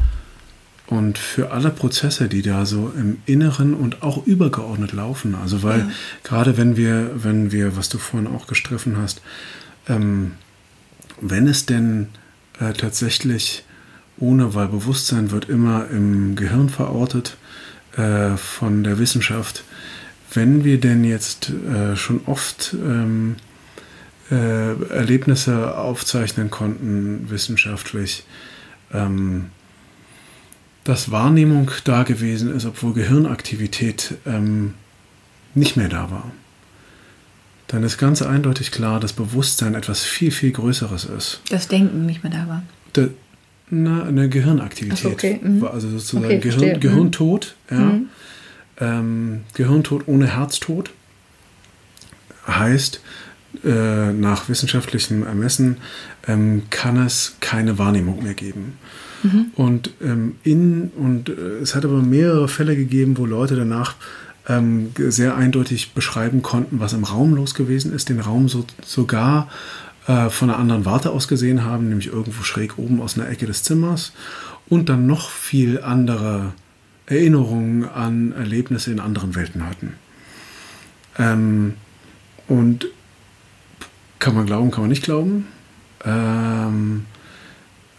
und für alle Prozesse, die da so im Inneren und auch übergeordnet laufen. Also weil Ja. gerade wenn wir, wenn wir, was du vorhin auch gestriffen hast, ähm, wenn es denn äh, tatsächlich ohne, weil Bewusstsein wird immer im Gehirn verortet äh, von der Wissenschaft, wenn wir denn jetzt äh, schon oft ähm, äh, Erlebnisse aufzeichnen konnten, wissenschaftlich, ähm, dass Wahrnehmung da gewesen ist, obwohl Gehirnaktivität ähm, nicht mehr da war, dann ist ganz eindeutig klar, dass Bewusstsein etwas viel, viel Größeres ist. Das Denken nicht mehr da war. Da, na, eine Gehirnaktivität. Ach okay, mhm. war Also sozusagen Okay, Gehirn, mhm. Gehirntod, ja. Mhm. Ähm, Gehirntod ohne Herztod heißt, äh, nach wissenschaftlichem Ermessen ähm, kann es keine Wahrnehmung mehr geben. Und ähm, in und äh, es hat aber mehrere Fälle gegeben, wo Leute danach ähm, sehr eindeutig beschreiben konnten, was im Raum los gewesen ist, den Raum so, sogar äh, von einer anderen Warte aus gesehen haben, nämlich irgendwo schräg oben aus einer Ecke des Zimmers und dann noch viel andere Erinnerungen an Erlebnisse in anderen Welten hatten. Ähm, und kann man glauben, kann man nicht glauben. Ähm,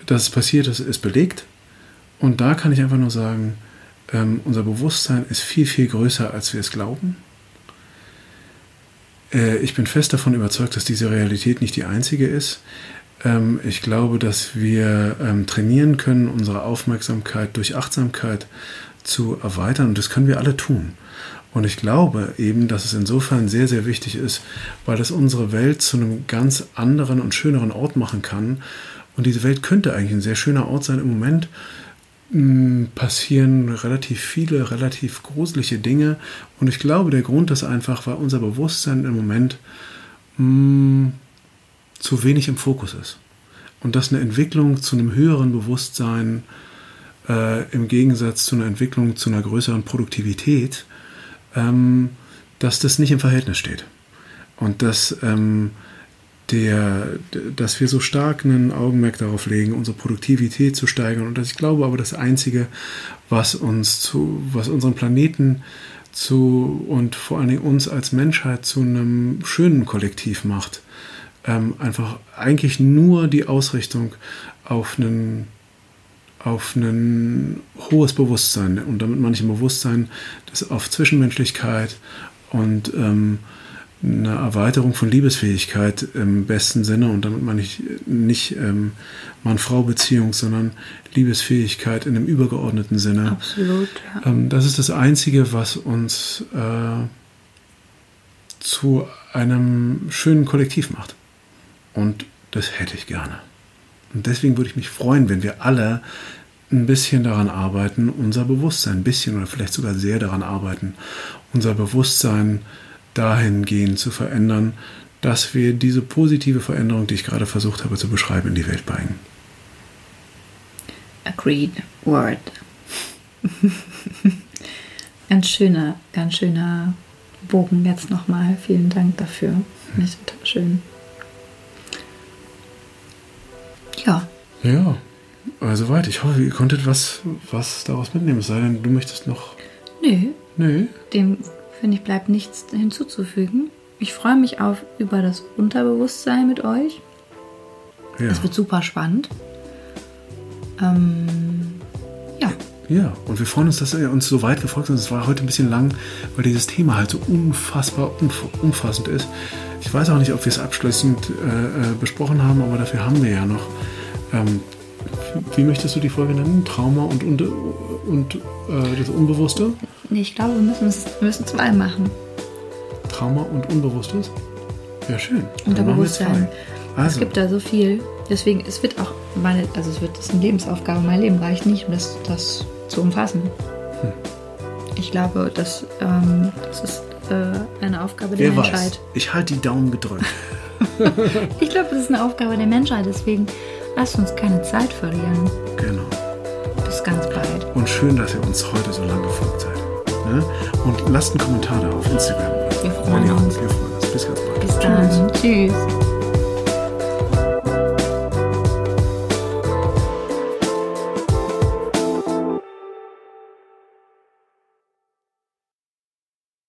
dass es passiert ist, ist belegt. Und da kann ich einfach nur sagen, ähm, unser Bewusstsein ist viel, viel größer, als wir es glauben. Äh, ich bin fest davon überzeugt, dass diese Realität nicht die einzige ist. Ähm, ich glaube, dass wir ähm, trainieren können, unsere Aufmerksamkeit durch Achtsamkeit zu erweitern. Und das können wir alle tun. Und ich glaube eben, dass es insofern sehr, sehr wichtig ist, weil es unsere Welt zu einem ganz anderen und schöneren Ort machen kann. Und diese Welt könnte eigentlich ein sehr schöner Ort sein. Im Moment mh, passieren relativ viele, relativ gruselige Dinge. Und ich glaube, der Grund ist einfach, weil unser Bewusstsein im Moment mh, zu wenig im Fokus ist. Und dass eine Entwicklung zu einem höheren Bewusstsein äh, im Gegensatz zu einer Entwicklung zu einer größeren Produktivität, ähm, dass das nicht im Verhältnis steht. Und dass, ähm, der, dass wir so stark einen Augenmerk darauf legen, unsere Produktivität zu steigern. Und dass ich glaube aber, das Einzige, was uns zu, was unseren Planeten zu und vor allen Dingen uns als Menschheit zu einem schönen Kollektiv macht, ähm, einfach eigentlich nur die Ausrichtung auf einen auf ein hohes Bewusstsein und damit meine ich ein Bewusstsein das auf Zwischenmenschlichkeit und ähm, eine Erweiterung von Liebesfähigkeit im besten Sinne und damit meine ich nicht ähm, Mann-Frau-Beziehung, sondern Liebesfähigkeit in einem übergeordneten Sinne. Absolut. Ja. Ähm, das ist das Einzige, was uns äh, zu einem schönen Kollektiv macht. Und das hätte ich gerne. Und deswegen würde ich mich freuen, wenn wir alle ein bisschen daran arbeiten, unser Bewusstsein, ein bisschen oder vielleicht sogar sehr daran arbeiten, unser Bewusstsein dahingehend zu verändern, dass wir diese positive Veränderung, die ich gerade versucht habe zu beschreiben, in die Welt bringen. Agreed word. ganz schöner, ganz schöner Bogen jetzt nochmal. Vielen Dank dafür. Finde ich total schön. Ja, Ja, also weit. Ich hoffe, ihr konntet was, was daraus mitnehmen. Es sei denn, du möchtest noch. nö, Nö. dem finde ich bleibt nichts hinzuzufügen. Ich freue mich auf über das Unterbewusstsein mit euch. Ja. Es wird super spannend. Ähm, ja, Ja, und wir freuen uns, dass ihr uns so weit gefolgt habt. Es war heute ein bisschen lang, weil dieses Thema halt so unfassbar umfassend ist. Ich weiß auch nicht, ob wir es abschließend äh, äh, besprochen haben, aber dafür haben wir ja noch. Ähm, wie möchtest du die Folge nennen? Trauma und, und, und äh, das Unbewusste? Nee, ich glaube, wir müssen, es, müssen zwei machen. Trauma und Unbewusstes? Ja, schön. Unterbewusstsein. Also. Es gibt da so viel. Deswegen, es wird auch meine, also es wird das ist eine Lebensaufgabe. Mein Leben reicht nicht, um das, das zu umfassen. Hm. Ich glaube, das, ähm, das ist äh, eine Aufgabe der Wer Menschheit. Weiß. Ich halte die Daumen gedrückt. ich glaube, das ist eine Aufgabe der Menschheit. Deswegen lasst uns keine Zeit verlieren. Genau. Bis ganz bald. Und schön, dass ihr uns heute so lange gefolgt seid. Ne? Und lasst einen Kommentar da auf Instagram. Wir freuen uns. Wir freuen uns. Bis ganz bald. Bis dann. Tschüss. Tschüss.